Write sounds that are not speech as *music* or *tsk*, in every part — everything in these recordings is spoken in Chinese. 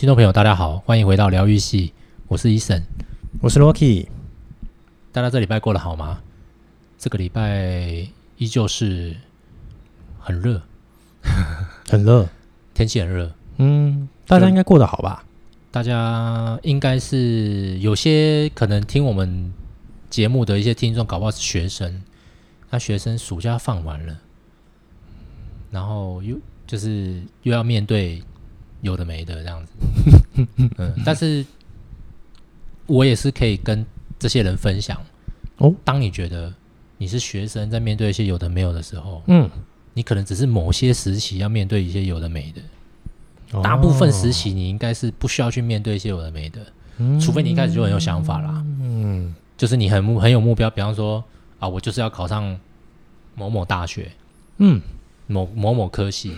听众朋友，大家好，欢迎回到疗愈系，我是 Eason，我是 Rocky。大家这礼拜过得好吗？这个礼拜依旧是很热，*laughs* 很热，天气很热。嗯，大家应该过得好吧？大家应该是有些可能听我们节目的一些听众，搞不好是学生。那学生暑假放完了，然后又就是又要面对。有的没的这样子，*laughs* 嗯，但是我也是可以跟这些人分享哦。当你觉得你是学生，在面对一些有的没有的时候，嗯，你可能只是某些时期要面对一些有的没的，大部分时期你应该是不需要去面对一些有的没的，除非你一开始就很有想法啦，嗯，就是你很目很有目标，比方说啊，我就是要考上某某大学，嗯，某某某科系，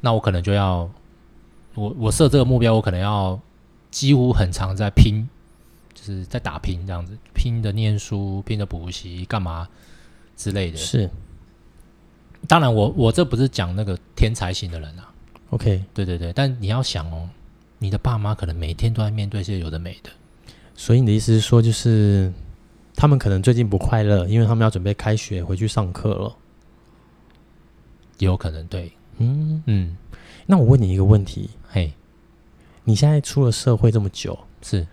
那我可能就要。我我设这个目标，我可能要几乎很常在拼，就是在打拼这样子，拼的念书，拼的补习，干嘛之类的。是，当然我我这不是讲那个天才型的人啊。OK，对对对，但你要想哦，你的爸妈可能每天都在面对一些有的没的。所以你的意思是说，就是他们可能最近不快乐，因为他们要准备开学回去上课了。也有可能对，嗯嗯。那我问你一个问题。嘿，你现在出了社会这么久，是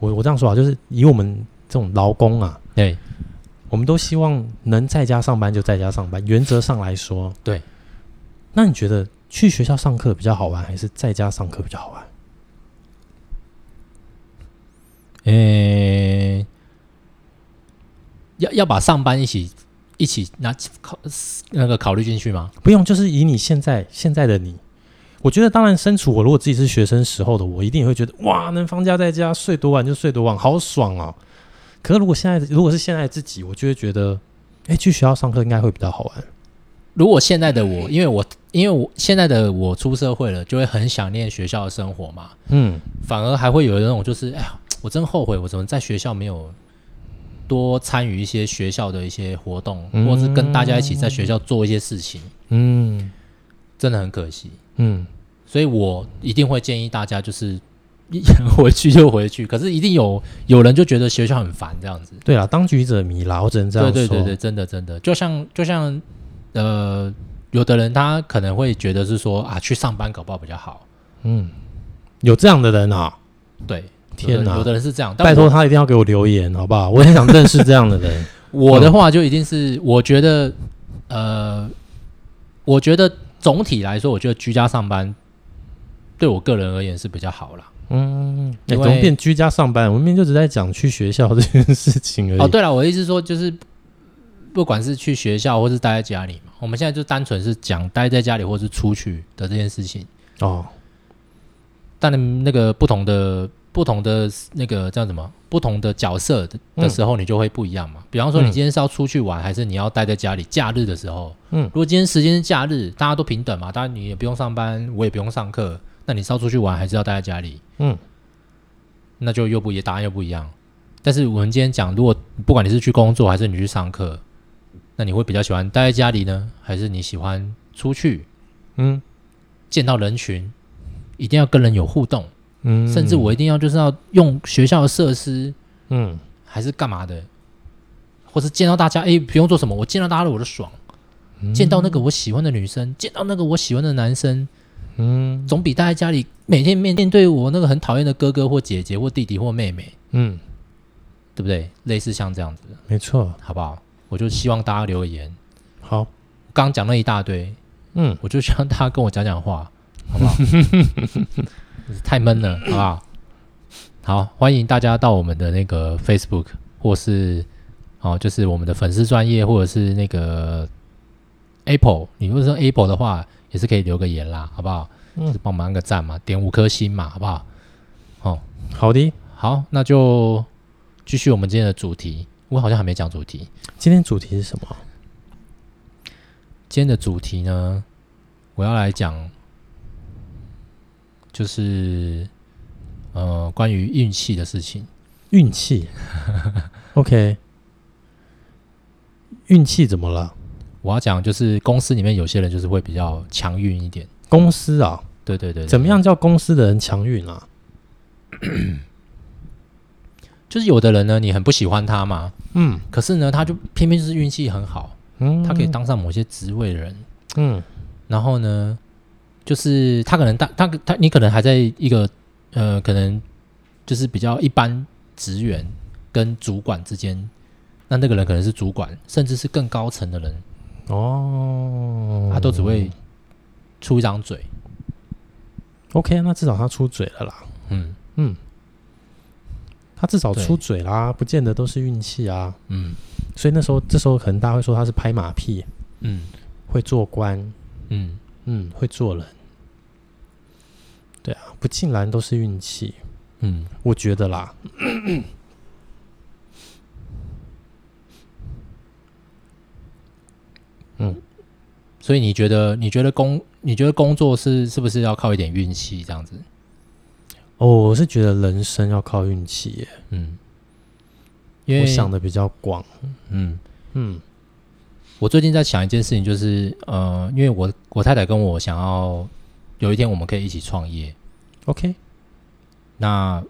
我我这样说啊，就是以我们这种劳工啊，对，我们都希望能在家上班就在家上班。原则上来说，对。那你觉得去学校上课比较好玩，还是在家上课比较好玩？诶、欸，要要把上班一起一起拿考那个考虑进去吗？不用，就是以你现在现在的你。我觉得，当然，身处我如果自己是学生时候的我，一定也会觉得哇，能放假在家睡多晚就睡多晚，好爽啊！可是如果现在如果是现在自己，我就会觉得，哎，去学校上课应该会比较好玩。如果现在的我，因为我因为我现在的我出社会了，就会很想念学校的生活嘛。嗯，反而还会有那种就是，哎呀，我真后悔，我怎么在学校没有多参与一些学校的一些活动，嗯、或是跟大家一起在学校做一些事情。嗯，真的很可惜。嗯。所以我一定会建议大家，就是回去就回去。可是一定有有人就觉得学校很烦这样子。对啊，当局者迷啦，我只能这样说。对对对对，真的真的，就像就像呃，有的人他可能会觉得是说啊，去上班搞不好比较好。嗯，有这样的人啊？对，*laughs* 天哪，有的人是这样。拜托他一定要给我留言，好不好？我也想认识这样的人。*laughs* 我的话就一定是，我觉得呃，我觉得总体来说，我觉得居家上班。对我个人而言是比较好啦。嗯，怎么变居家上班？我们明明就只在讲去学校这件事情而已。哦，对了，我的意思说，就是不管是去学校或是待在家里嘛，我们现在就单纯是讲待在家里或是出去的这件事情。哦，但那个不同的不同的那个叫什么？不同的角色的的时候，你就会不一样嘛。嗯、比方说，你今天是要出去玩，还是你要待在家里？假日的时候，嗯，如果今天时间是假日，大家都平等嘛，当然你也不用上班，我也不用上课。那你是要出去玩，还是要待在家里？嗯，那就又不也，答案又不一样。但是我们今天讲，如果不管你是去工作，还是你去上课，那你会比较喜欢待在家里呢，还是你喜欢出去？嗯，见到人群，一定要跟人有互动。嗯，甚至我一定要就是要用学校的设施。嗯，还是干嘛的？或是见到大家，哎，不用做什么，我见到大家了，我就爽。嗯，见到那个我喜欢的女生，见到那个我喜欢的男生。嗯，总比待在家里每天面面对我那个很讨厌的哥哥或姐姐或弟弟或妹妹，嗯，对不对？类似像这样子，没错，好不好？我就希望大家留言。好，刚讲了一大堆，嗯，我就希望大家跟我讲讲话，好不好？*laughs* 太闷了，好不好？好，欢迎大家到我们的那个 Facebook 或是哦，就是我们的粉丝专业，或者是那个 Apple。你如果说 Apple 的话。也是可以留个言啦，好不好？嗯，帮忙按个赞嘛，点五颗星嘛，好不好？哦，好的，好，那就继续我们今天的主题。我好像还没讲主题，今天主题是什么？今天的主题呢，我要来讲，就是呃，关于运气的事情。运气，OK，运气怎么了？我要讲，就是公司里面有些人就是会比较强运一点。公司啊，对对对，对，怎么样叫公司的人强运啊？*clears throat* 就是有的人呢，你很不喜欢他嘛，嗯，可是呢，他就偏偏就是运气很好，嗯，他可以当上某些职位的人，嗯，然后呢，就是他可能当他他你可能还在一个呃，可能就是比较一般职员跟主管之间，那那个人可能是主管，甚至是更高层的人，哦，他都只会出一张嘴，OK，那至少他出嘴了啦，嗯嗯。他至少出嘴啦，不见得都是运气啊。嗯，所以那时候，这时候可能大家会说他是拍马屁，嗯，会做官，嗯嗯，会做人。对啊，不尽然都是运气。嗯，我觉得啦。嗯，所以你觉得？你觉得工？你觉得工作是是不是要靠一点运气这样子？哦，我是觉得人生要靠运气耶。嗯，因为我想的比较广。嗯嗯，我最近在想一件事情，就是呃，因为我我太太跟我想要有一天我们可以一起创业。OK，那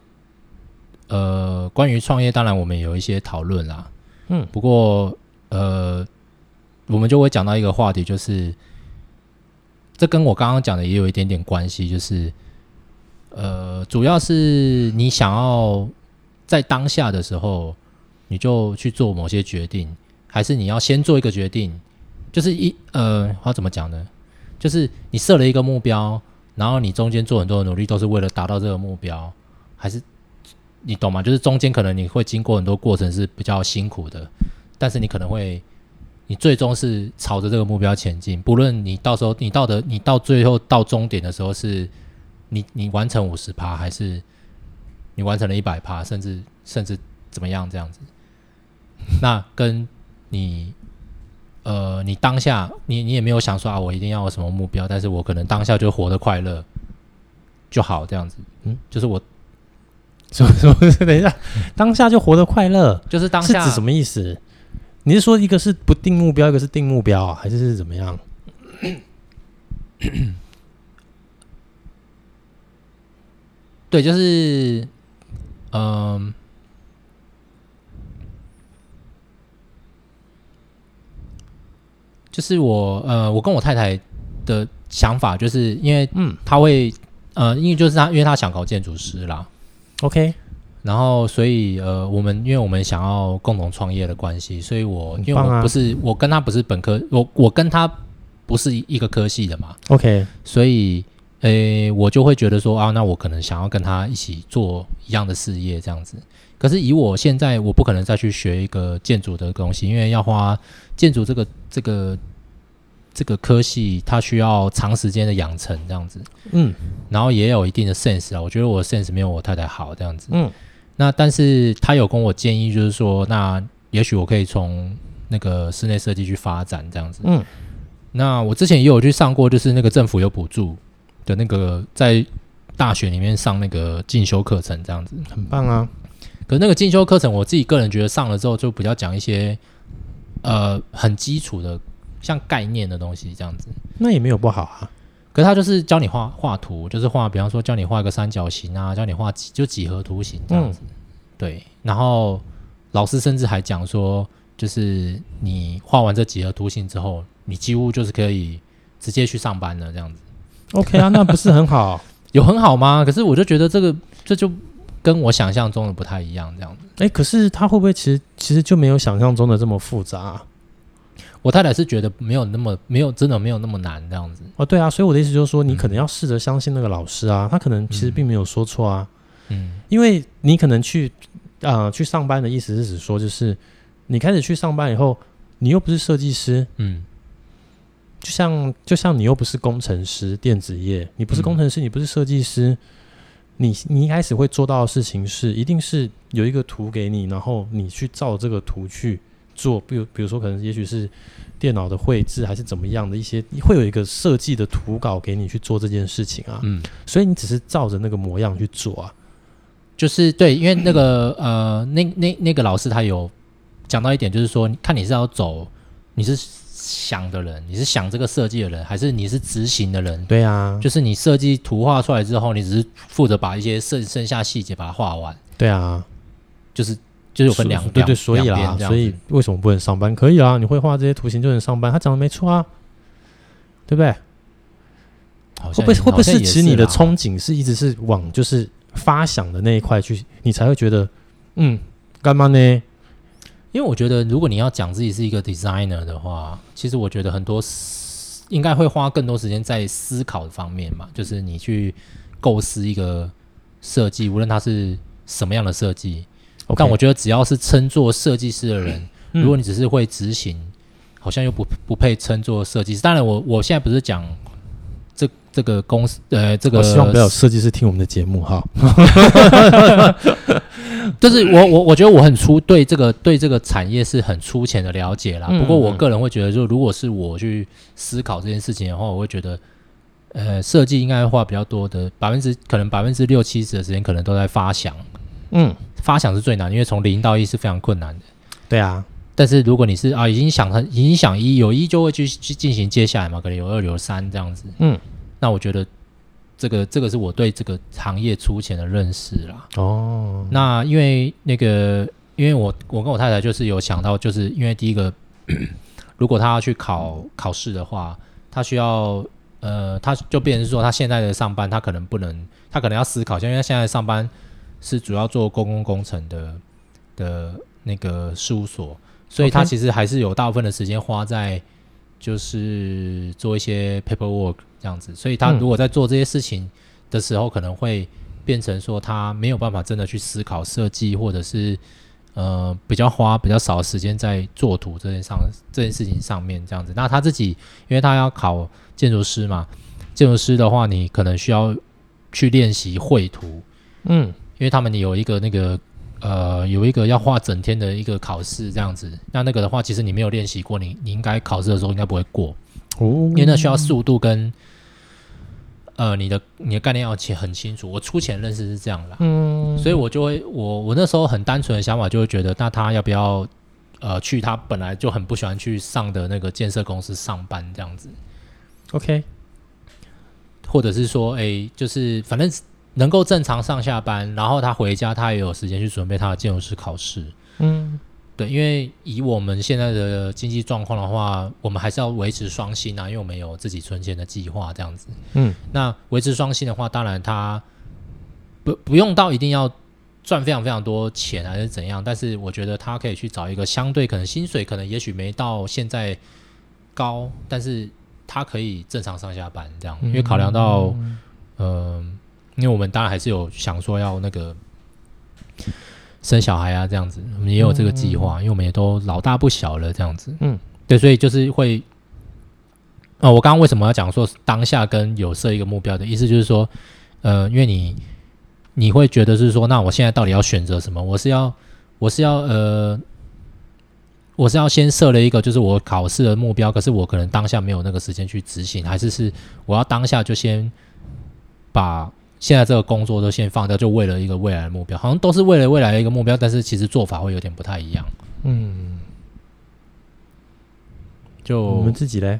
呃，关于创业，当然我们有一些讨论啦。嗯，不过呃，我们就会讲到一个话题，就是这跟我刚刚讲的也有一点点关系，就是。呃，主要是你想要在当下的时候，你就去做某些决定，还是你要先做一个决定？就是一呃，我要怎么讲呢？就是你设了一个目标，然后你中间做很多的努力，都是为了达到这个目标，还是你懂吗？就是中间可能你会经过很多过程是比较辛苦的，但是你可能会，你最终是朝着这个目标前进。不论你到时候你到的，你到最后到终点的时候是。你你完成五十趴，还是你完成了一百趴，甚至甚至怎么样这样子？那跟你呃，你当下你你也没有想说啊，我一定要有什么目标，但是我可能当下就活得快乐就好这样子。嗯，就是我什么什么？等一下，*laughs* 当下就活得快乐，就是当下是指什么意思？你是说一个是不定目标，一个是定目标啊，还是是怎么样？*coughs* 对，就是，嗯、呃，就是我，呃，我跟我太太的想法，就是因为，嗯，他会，呃，因为就是他，因为他想考建筑师啦，OK，然后所以，呃，我们因为我们想要共同创业的关系，所以我，啊、因为我不是，我跟他不是本科，我我跟他不是一个科系的嘛，OK，所以。诶，我就会觉得说啊，那我可能想要跟他一起做一样的事业这样子。可是以我现在，我不可能再去学一个建筑的东西，因为要花建筑这个这个这个科系，它需要长时间的养成这样子。嗯，然后也有一定的 sense 啊，我觉得我的 sense 没有我太太好这样子。嗯，那但是他有跟我建议，就是说，那也许我可以从那个室内设计去发展这样子。嗯，那我之前也有去上过，就是那个政府有补助。的那个在大学里面上那个进修课程，这样子很棒啊。可是那个进修课程，我自己个人觉得上了之后，就比较讲一些呃很基础的像概念的东西，这样子。那也没有不好啊。可是他就是教你画画图，就是画，比方说教你画一个三角形啊，教你画几就几何图形这样子。嗯、对。然后老师甚至还讲说，就是你画完这几何图形之后，你几乎就是可以直接去上班了，这样子。OK 啊，那不是很好？*laughs* 有很好吗？可是我就觉得这个这就跟我想象中的不太一样，这样子。哎，可是他会不会其实其实就没有想象中的这么复杂啊？我太太是觉得没有那么没有真的没有那么难这样子。哦，对啊，所以我的意思就是说，你可能要试着相信那个老师啊，他可能其实并没有说错啊。嗯，因为你可能去啊、呃、去上班的意思是指说，就是你开始去上班以后，你又不是设计师，嗯。就像就像你又不是工程师，电子业，你不是工程师，嗯、你不是设计师，你你一开始会做到的事情是，一定是有一个图给你，然后你去照这个图去做，比如比如说可能也许是电脑的绘制，还是怎么样的一些，会有一个设计的图稿给你去做这件事情啊，嗯，所以你只是照着那个模样去做啊，就是对，因为那个呃，那那那个老师他有讲到一点，就是说，看你是要走，你是。想的人，你是想这个设计的人，还是你是执行的人？对啊，就是你设计图画出来之后，你只是负责把一些剩剩下细节把它画完。对啊，就是就是有分两对对，所以啦，所以为什么不能上班？可以啊，你会画这些图形就能上班，它讲的没错啊，对不对？会不会会不会是其实你的憧憬是一直是往就是发想的那一块去，你才会觉得嗯，干嘛呢？因为我觉得如果你要讲自己是一个 designer 的话，其实我觉得很多应该会花更多时间在思考方面嘛，就是你去构思一个设计，无论它是什么样的设计。但我觉得只要是称作设计师的人，嗯、如果你只是会执行，好像又不不配称作设计师。当然我，我我现在不是讲。这这个公司，呃，这个我希望不要有设计师听我们的节目哈。*laughs* 就是我我我觉得我很粗对这个对这个产业是很粗浅的了解啦。嗯、不过我个人会觉得，就如果是我去思考这件事情的话，我会觉得，呃，设计应该会花比较多的百分之可能百分之六七十的时间，可能都在发想。嗯，发想是最难，因为从零到一是非常困难的。对啊，但是如果你是啊，已经想很已经想一有一就会去去进行接下来嘛，可能有二有三这样子。嗯。那我觉得，这个这个是我对这个行业粗浅的认识啦。哦，那因为那个，因为我我跟我太太就是有想到，就是因为第一个，*clears throat* 如果他要去考考试的话，他需要呃，他就变成是说，他现在的上班他可能不能，他可能要思考一下，因为他现在上班是主要做公共工程的的那个事务所，所以他其实还是有大部分的时间花在。就是做一些 paperwork 这样子，所以他如果在做这些事情的时候，可能会变成说他没有办法真的去思考设计，或者是呃比较花比较少的时间在做图这件上这件事情上面这样子。那他自己，因为他要考建筑师嘛，建筑师的话，你可能需要去练习绘图，嗯，因为他们有一个那个。呃，有一个要画整天的一个考试这样子，那那个的话，其实你没有练习过，你你应该考试的时候应该不会过，哦，因为那需要速度跟呃你的你的概念要清很清楚。我粗浅认识是这样啦，嗯，所以我就会我我那时候很单纯的想法就会觉得，那他要不要呃去他本来就很不喜欢去上的那个建设公司上班这样子，OK，或者是说，哎，就是反正。能够正常上下班，然后他回家，他也有时间去准备他的建筑师考试。嗯，对，因为以我们现在的经济状况的话，我们还是要维持双薪啊，因为我们有自己存钱的计划这样子。嗯，那维持双薪的话，当然他不不用到一定要赚非常非常多钱还是怎样，但是我觉得他可以去找一个相对可能薪水可能也许没到现在高，但是他可以正常上下班这样，因为考量到嗯。呃因为我们当然还是有想说要那个生小孩啊，这样子，我们也有这个计划。因为我们也都老大不小了，这样子。嗯，对，所以就是会，哦，我刚刚为什么要讲说当下跟有设一个目标的意思，就是说，呃，因为你你会觉得是说，那我现在到底要选择什么？我是要，我是要，呃，我是要先设了一个就是我考试的目标，可是我可能当下没有那个时间去执行，还是是我要当下就先把。现在这个工作都先放掉，就为了一个未来的目标，好像都是为了未来的一个目标，但是其实做法会有点不太一样。嗯，就我们自己嘞，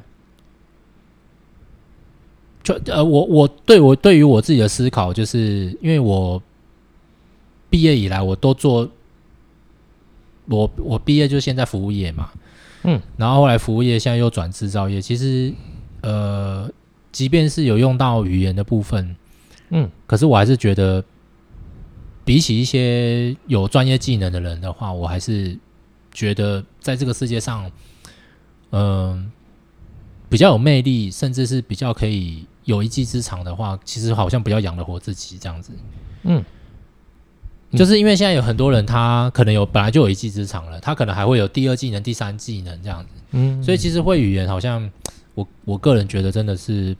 就呃，我我对我对于我自己的思考，就是因为我毕业以来，我都做我我毕业就现在服务业嘛，嗯，然后后来服务业现在又转制造业，其实呃，即便是有用到语言的部分。嗯，可是我还是觉得，比起一些有专业技能的人的话，我还是觉得在这个世界上，嗯、呃，比较有魅力，甚至是比较可以有一技之长的话，其实好像比较养得活自己这样子。嗯，就是因为现在有很多人，他可能有本来就有一技之长了，他可能还会有第二技能、第三技能这样子。嗯，所以其实会语言，好像我我个人觉得真的是。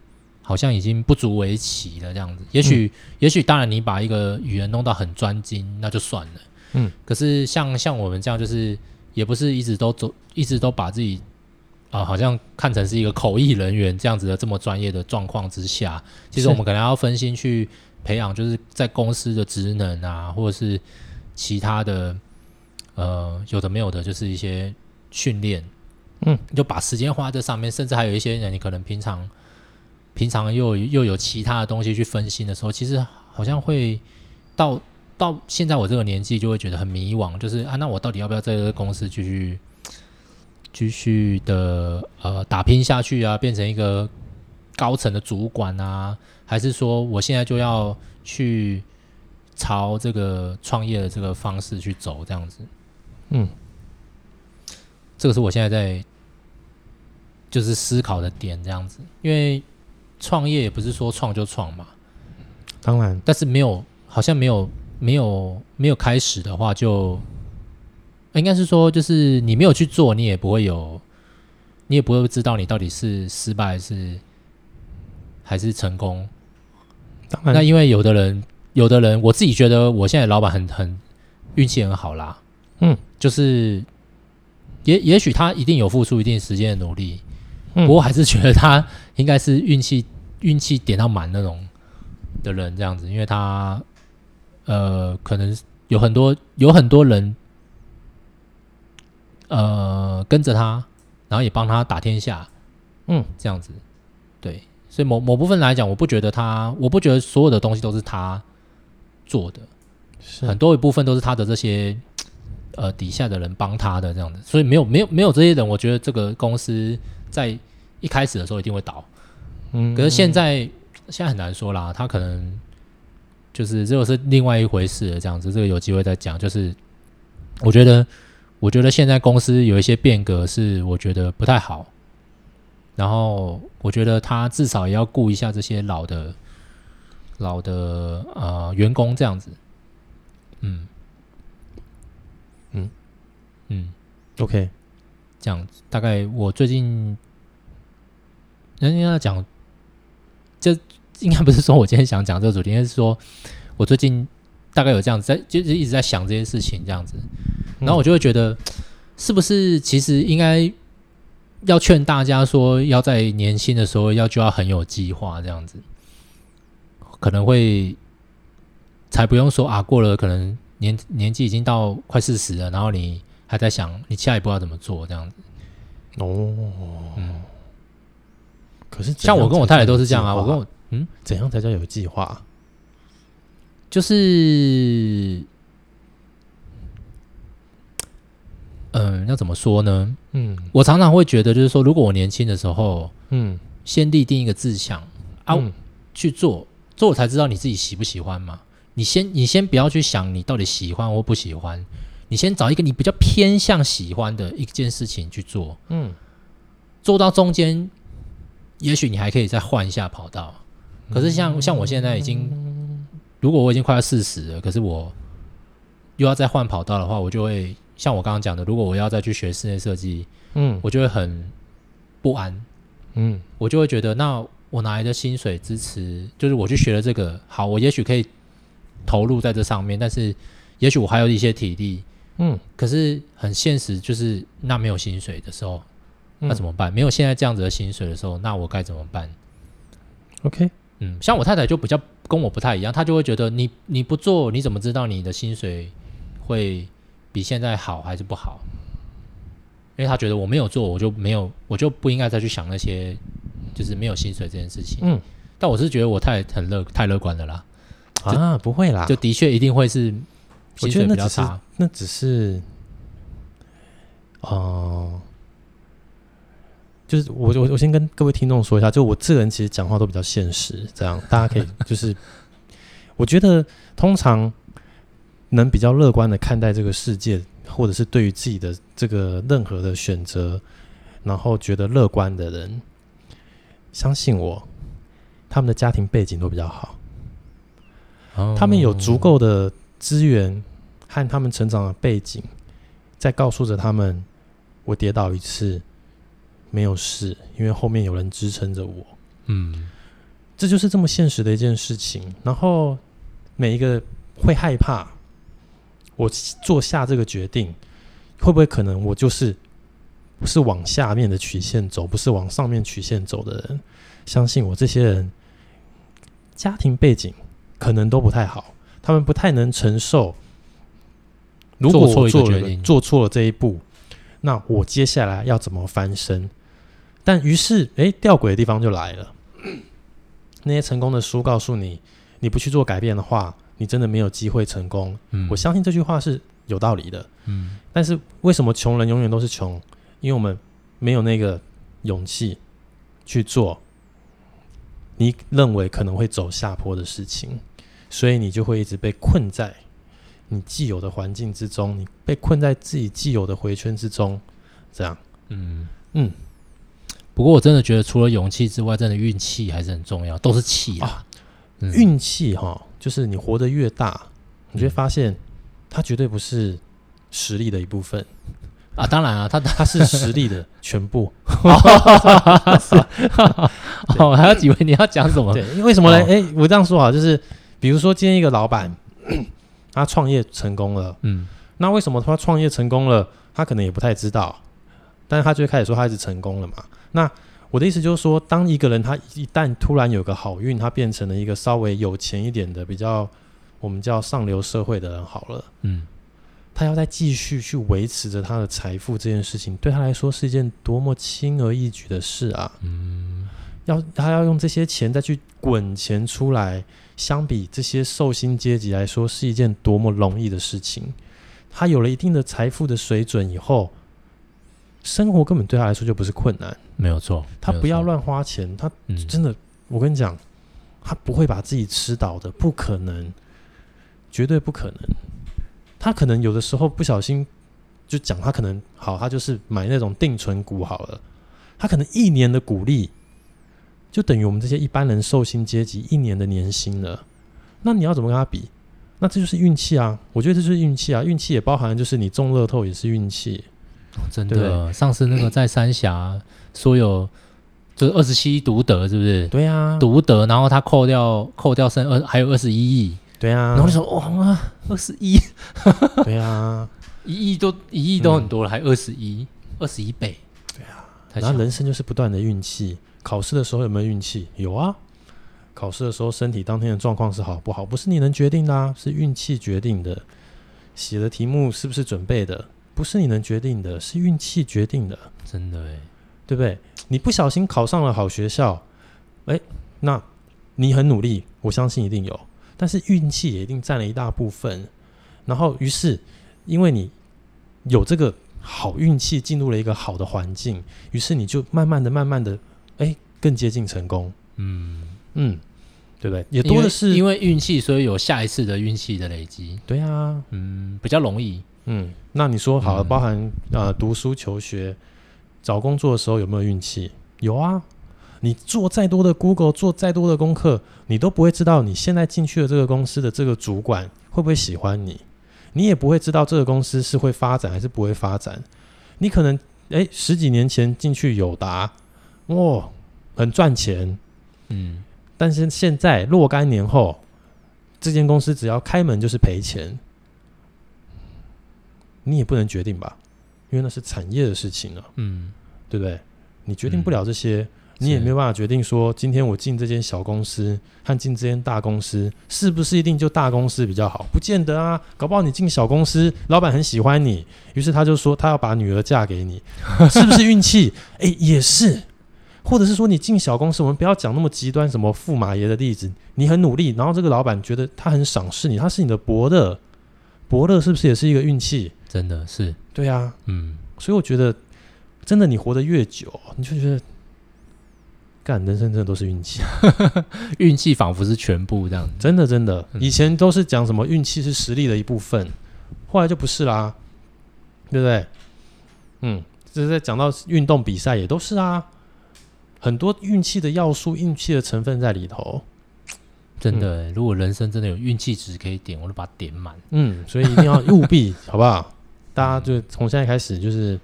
好像已经不足为奇了，这样子。也许，嗯、也许，当然，你把一个语言弄到很专精，那就算了。嗯。可是像，像像我们这样，就是也不是一直都走，一直都把自己啊、呃，好像看成是一个口译人员这样子的这么专业的状况之下，其实我们可能要分心去培养，就是在公司的职能啊，或者是其他的呃有的没有的，就是一些训练。嗯，就把时间花在这上面，甚至还有一些人，你可能平常平常又又有其他的东西去分心的时候，其实好像会到到现在我这个年纪就会觉得很迷惘，就是啊，那我到底要不要在这个公司继续继续的呃打拼下去啊，变成一个高层的主管啊，还是说我现在就要去朝这个创业的这个方式去走，这样子，嗯。这个是我现在在就是思考的点，这样子，因为创业也不是说创就创嘛，当然，但是没有，好像没有，没有，没有开始的话就，就应该是说，就是你没有去做，你也不会有，你也不会知道你到底是失败还是还是成功。当然，那因为有的人，有的人，我自己觉得我现在老板很很运气很好啦，嗯，就是。也也许他一定有付出一定时间的努力，嗯，不过还是觉得他应该是运气 *laughs* 运气点到满那种的人这样子，因为他呃可能有很多有很多人呃跟着他，然后也帮他打天下，嗯，这样子，对，所以某某部分来讲，我不觉得他，我不觉得所有的东西都是他做的，是。很多一部分都是他的这些。呃，底下的人帮他的这样子，所以没有没有没有这些人，我觉得这个公司在一开始的时候一定会倒。嗯，可是现在现在很难说啦，他可能就是这个是另外一回事了，这样子，这个有机会再讲。就是我觉得，我觉得现在公司有一些变革是我觉得不太好，然后我觉得他至少也要顾一下这些老的老的呃员工这样子，嗯。嗯，OK，这样子大概我最近人家讲，这应该不是说我今天想讲这个主题，应该是说我最近大概有这样子在，就是一直在想这些事情这样子，然后我就会觉得，是不是其实应该要劝大家说，要在年轻的时候要就要很有计划这样子，可能会才不用说啊，过了可能年年纪已经到快四十了，然后你。还在想你下一步要怎么做这样子。哦，嗯，可是像我跟我太太都是这样啊，我跟我嗯，怎样才叫有计划？就是，嗯，要怎么说呢？嗯，我常常会觉得，就是说，如果我年轻的时候，嗯，先立定一个志向啊，嗯，去做，做我才知道你自己喜不喜欢嘛。你先，你先不要去想你到底喜欢或不喜欢。你先找一个你比较偏向喜欢的一件事情去做，嗯，做到中间，也许你还可以再换一下跑道。可是像像我现在已经，如果我已经快要四十了，可是我又要再换跑道的话，我就会像我刚刚讲的，如果我要再去学室内设计，嗯，我就会很不安，嗯，我就会觉得，那我哪来的薪水支持？就是我去学了这个，好，我也许可以投入在这上面，但是也许我还有一些体力。嗯，可是很现实，就是那没有薪水的时候，嗯、那怎么办？没有现在这样子的薪水的时候，那我该怎么办？OK，嗯，像我太太就比较跟我不太一样，她就会觉得你你不做，你怎么知道你的薪水会比现在好还是不好？因为她觉得我没有做，我就没有，我就不应该再去想那些就是没有薪水这件事情。嗯，但我是觉得我太很乐太乐观了啦。啊，不会啦，就的确一定会是。薪水比较差，那只是，哦、呃，就是我我我先跟各位听众说一下，就我这个人其实讲话都比较现实，这样大家可以 *laughs* 就是，我觉得通常能比较乐观的看待这个世界，或者是对于自己的这个任何的选择，然后觉得乐观的人，相信我，他们的家庭背景都比较好，哦、他们有足够的。资源和他们成长的背景，在告诉着他们：我跌倒一次没有事，因为后面有人支撑着我。嗯，这就是这么现实的一件事情。然后每一个会害怕，我做下这个决定，会不会可能我就是不是往下面的曲线走，不是往上面曲线走的人？相信我，这些人家庭背景可能都不太好。他们不太能承受，如果我做了做错了这一步，那我接下来要怎么翻身？但于是，哎，吊诡的地方就来了。那些成功的书告诉你，你不去做改变的话，你真的没有机会成功。嗯，我相信这句话是有道理的。嗯，但是为什么穷人永远都是穷？因为我们没有那个勇气去做你认为可能会走下坡的事情，所以你就会一直被困在你既有的环境之中，你被困在自己既有的回圈之中，这样。嗯嗯。不过我真的觉得，除了勇气之外，真的运气还是很重要，都是气啊。嗯、运气哈，就是你活得越大，你就会发现它绝对不是实力的一部分啊。当然啊，它 *laughs* 它是实力的全部。哦，*laughs* *laughs* 还有几位你要讲什么？对，因为什么呢？哎、哦，我这样说啊，就是比如说今天一个老板，*clears throat* 他创业成功了，嗯，那为什么他创业成功了？他可能也不太知道，但是他就会开始说他一直成功了嘛。那我的意思就是说，当一个人他一旦突然有个好运，他变成了一个稍微有钱一点的、比较我们叫上流社会的人，好了，嗯，他要再继续去维持着他的财富这件事情，对他来说是一件多么轻而易举的事啊！嗯，要他要用这些钱再去滚钱出来，相比这些受薪阶级来说，是一件多么容易的事情。他有了一定的财富的水准以后。生活根本对他来说就不是困难，没有错。他不要乱花钱，他真的，嗯、我跟你讲，他不会把自己吃倒的，不可能，绝对不可能。他可能有的时候不小心就讲，他可能好，他就是买那种定存股好了，他可能一年的股利就等于我们这些一般人寿薪阶级一年的年薪了。那你要怎么跟他比？那这就是运气啊！我觉得这就是运气啊！运气也包含就是你中乐透也是运气。真的，上次那个在三峡说有就是二十七亿独得，是不是？对啊，独得，然后他扣掉扣掉剩二还有二十一亿，对啊，然后你说哇，二十一，对啊，*laughs* 一亿都一亿都很多了，还二十一，二十一倍，对啊。然后人生就是不断的运气，考试的时候有没有运气？有啊，考试的时候身体当天的状况是好不好，不是你能决定的啊，是运气决定的。写的题目是不是准备的？不是你能决定的，是运气决定的。真的哎，对不对？你不小心考上了好学校，哎，那你很努力，我相信一定有。但是运气也一定占了一大部分。然后，于是因为你有这个好运气，进入了一个好的环境，于是你就慢慢的、慢慢的，哎，更接近成功。嗯嗯，对不对？也多的是因为运气，所以有下一次的运气的累积。对啊，嗯，比较容易。嗯，那你说好了，包含呃读书求学、找工作的时候有没有运气？有啊，你做再多的 Google，做再多的功课，你都不会知道你现在进去的这个公司的这个主管会不会喜欢你，你也不会知道这个公司是会发展还是不会发展。你可能诶十几年前进去友达，哇，很赚钱，嗯，但是现在若干年后，这间公司只要开门就是赔钱。你也不能决定吧，因为那是产业的事情啊，嗯，对不对？你决定不了这些，嗯、你也没有办法决定说，今天我进这间小公司和进这间大公司，是不是一定就大公司比较好？不见得啊，搞不好你进小公司，老板很喜欢你，于是他就说他要把女儿嫁给你，*laughs* 是不是运气？哎，也是，或者是说你进小公司，我们不要讲那么极端，什么驸马爷的例子，你很努力，然后这个老板觉得他很赏识你，他是你的伯乐，伯乐是不是也是一个运气？真的是，对啊，嗯，所以我觉得，真的你活得越久，你就觉得，干人生真的都是运气，*laughs* 运气仿佛是全部这样。真的真的，以前都是讲什么运气是实力的一部分，后来就不是啦，对不对？嗯，这是在讲到运动比赛也都是啊，很多运气的要素、运气的成分在里头。真的、欸，如果人生真的有运气值可以点，我就把它点满。嗯，所以一定要务必，*laughs* 好不好？大家就从现在开始，就是，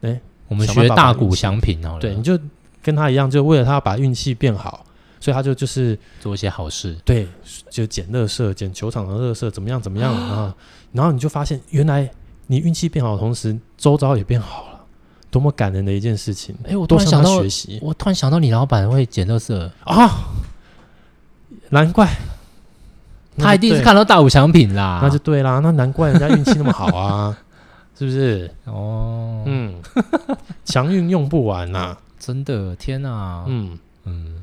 哎、欸，我们学大谷翔平哦，对，你就跟他一样，就为了他把运气变好，所以他就就是做一些好事，对，就捡垃圾，捡球场的垃圾，怎么样，怎么样啊？然后你就发现，原来你运气变好的同时，周遭也变好了，多么感人的一件事情！哎、欸，我突然想到，学习，我突然想到，你老板会捡垃圾啊。难怪，他一定是看到大谷翔平啦，那就对啦，那难怪人家运气那么好啊，*laughs* 是不是？哦，嗯，强运用不完呐、啊，真的，天哪，嗯。嗯，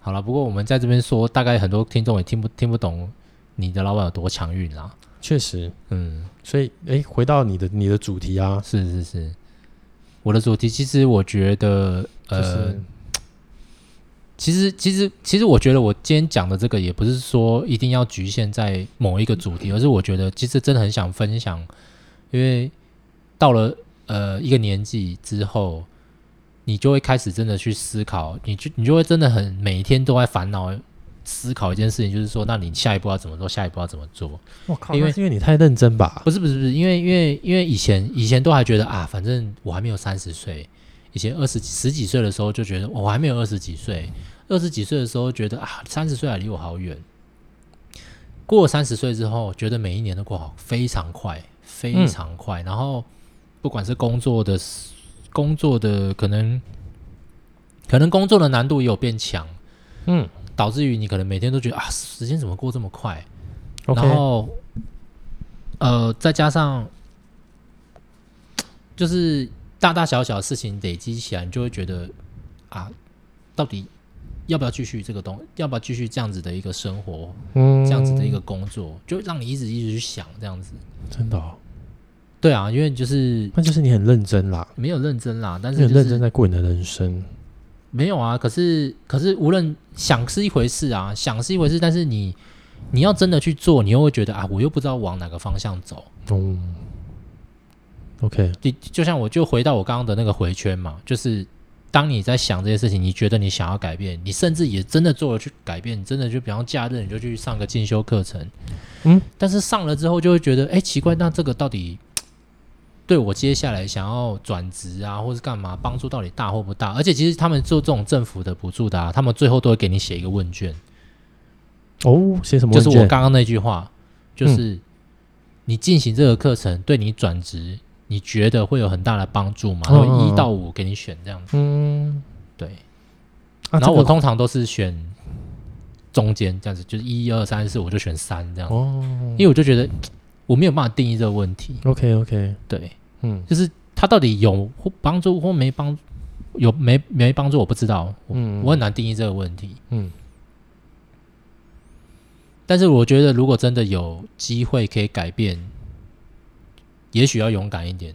好了，不过我们在这边说，大概很多听众也听不听不懂你的老板有多强运啦。确实，嗯，所以，哎，回到你的你的主题啊，是是是，我的主题其实我觉得，呃，就是、其实其实其实我觉得我今天讲的这个也不是说一定要局限在某一个主题，而是我觉得其实真的很想分享，因为到了呃一个年纪之后，你就会开始真的去思考，你就你就会真的很每一天都在烦恼。思考一件事情，就是说，那你下一步要怎么做？下一步要怎么做？我靠，因为是因为你太认真吧？不是不是不是，因为因为因为以前以前都还觉得啊，反正我还没有三十岁。以前二十十几岁的时候就觉得我还没有二十几岁，二十几岁的时候觉得啊，三十岁还离我好远。过了三十岁之后，觉得每一年都过好非常快，非常快。嗯、然后不管是工作的工作的可能可能工作的难度也有变强，嗯。导致于你可能每天都觉得啊，时间怎么过这么快.然后，呃，再加上就是大大小小的事情累积起来，你就会觉得啊，到底要不要继续这个东，要不要继续这样子的一个生活，嗯，这样子的一个工作，就让你一直一直去想这样子。真的哦？对啊，因为就是那就是你很认真啦，没有认真啦，但是、就是、很认真在过你的人生。没有啊，可是可是，无论想是一回事啊，想是一回事，但是你你要真的去做，你又会觉得啊，我又不知道往哪个方向走。嗯，OK，就就像我就回到我刚刚的那个回圈嘛，就是当你在想这些事情，你觉得你想要改变，你甚至也真的做了去改变，你真的就比方假日你就去上个进修课程，嗯，但是上了之后就会觉得，哎，奇怪，那这个到底？对我接下来想要转职啊，或是干嘛，帮助到底大或不大？而且其实他们做这种政府的补助的啊，他们最后都会给你写一个问卷。哦，写什么？就是我刚刚那句话，就是你进行这个课程，对你转职，你觉得会有很大的帮助吗？然后一到五给你选这样子。嗯，对。然后我通常都是选中间这样子，就是一二三四，我就选三这样子。哦，因为我就觉得我没有办法定义这个问题。OK，OK，对。嗯，就是他到底有帮助或没帮，有没没帮助我不知道，嗯，我很难定义这个问题，嗯。但是我觉得，如果真的有机会可以改变，也许要勇敢一点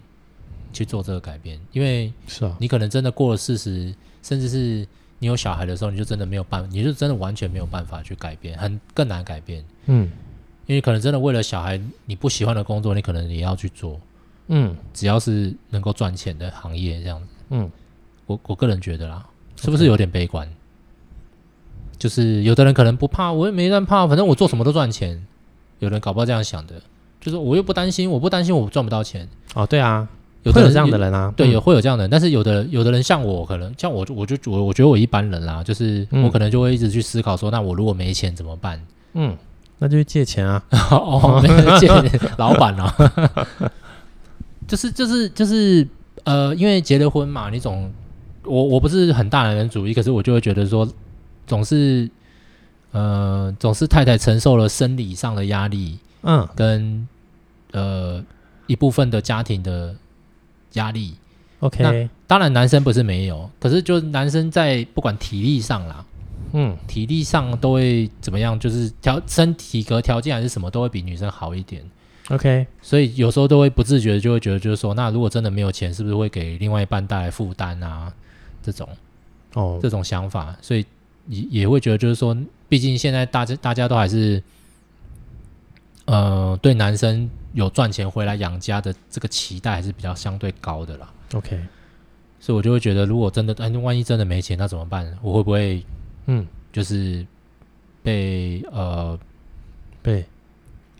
去做这个改变，因为是啊，你可能真的过了四十，甚至是你有小孩的时候，你就真的没有办法，你就真的完全没有办法去改变，很更难改变，嗯，因为可能真的为了小孩，你不喜欢的工作，你可能也要去做。嗯，只要是能够赚钱的行业，这样子，嗯，我我个人觉得啦，是不是有点悲观.就是有的人可能不怕，我也没人怕，反正我做什么都赚钱。有人搞不好这样想的，就是我又不担心，我不担心我赚不到钱。哦，对啊，有的人有这样的人啊，对，也会有这样的人。但是有的有的人像我，可能像我，我就我我觉得我一般人啦，就是我可能就会一直去思考说，那我如果没钱怎么办？嗯，那就去借钱啊。*laughs* 哦，借 *laughs* 老板啊。*laughs* 就是就是就是呃，因为结了婚嘛，你总我我不是很大男人主义，可是我就会觉得说，总是呃总是太太承受了生理上的压力，嗯，跟呃一部分的家庭的压力。OK，当然男生不是没有，可是就男生在不管体力上啦，嗯，体力上都会怎么样，就是条身体格条件还是什么都会比女生好一点。OK，所以有时候都会不自觉的就会觉得，就是说，那如果真的没有钱，是不是会给另外一半带来负担啊？这种哦，这种想法，所以也也会觉得，就是说，毕竟现在大家大家都还是，呃，对男生有赚钱回来养家的这个期待还是比较相对高的啦。OK，所以我就会觉得，如果真的，哎，万一真的没钱，那怎么办？我会不会，嗯，就是被呃被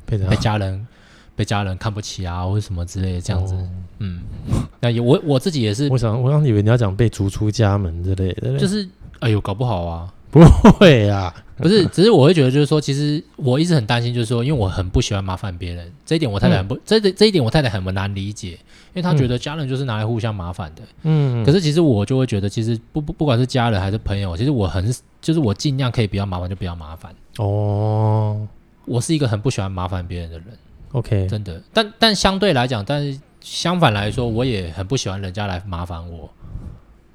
被被家人。被家人看不起啊，或者什么之类的这样子，哦、嗯，那也我我自己也是，我想我刚以为你要讲被逐出家门之类的，就是哎呦，搞不好啊，不会啊，不是，*laughs* 只是我会觉得就是说，其实我一直很担心，就是说，因为我很不喜欢麻烦别人，这一点我太太很不，嗯、这这一点我太太很难理解，因为她觉得家人就是拿来互相麻烦的，嗯，可是其实我就会觉得，其实不不不管是家人还是朋友，其实我很就是我尽量可以不要麻烦就不要麻烦哦，我是一个很不喜欢麻烦别人的人。OK，真的，但但相对来讲，但是相反来说，我也很不喜欢人家来麻烦我，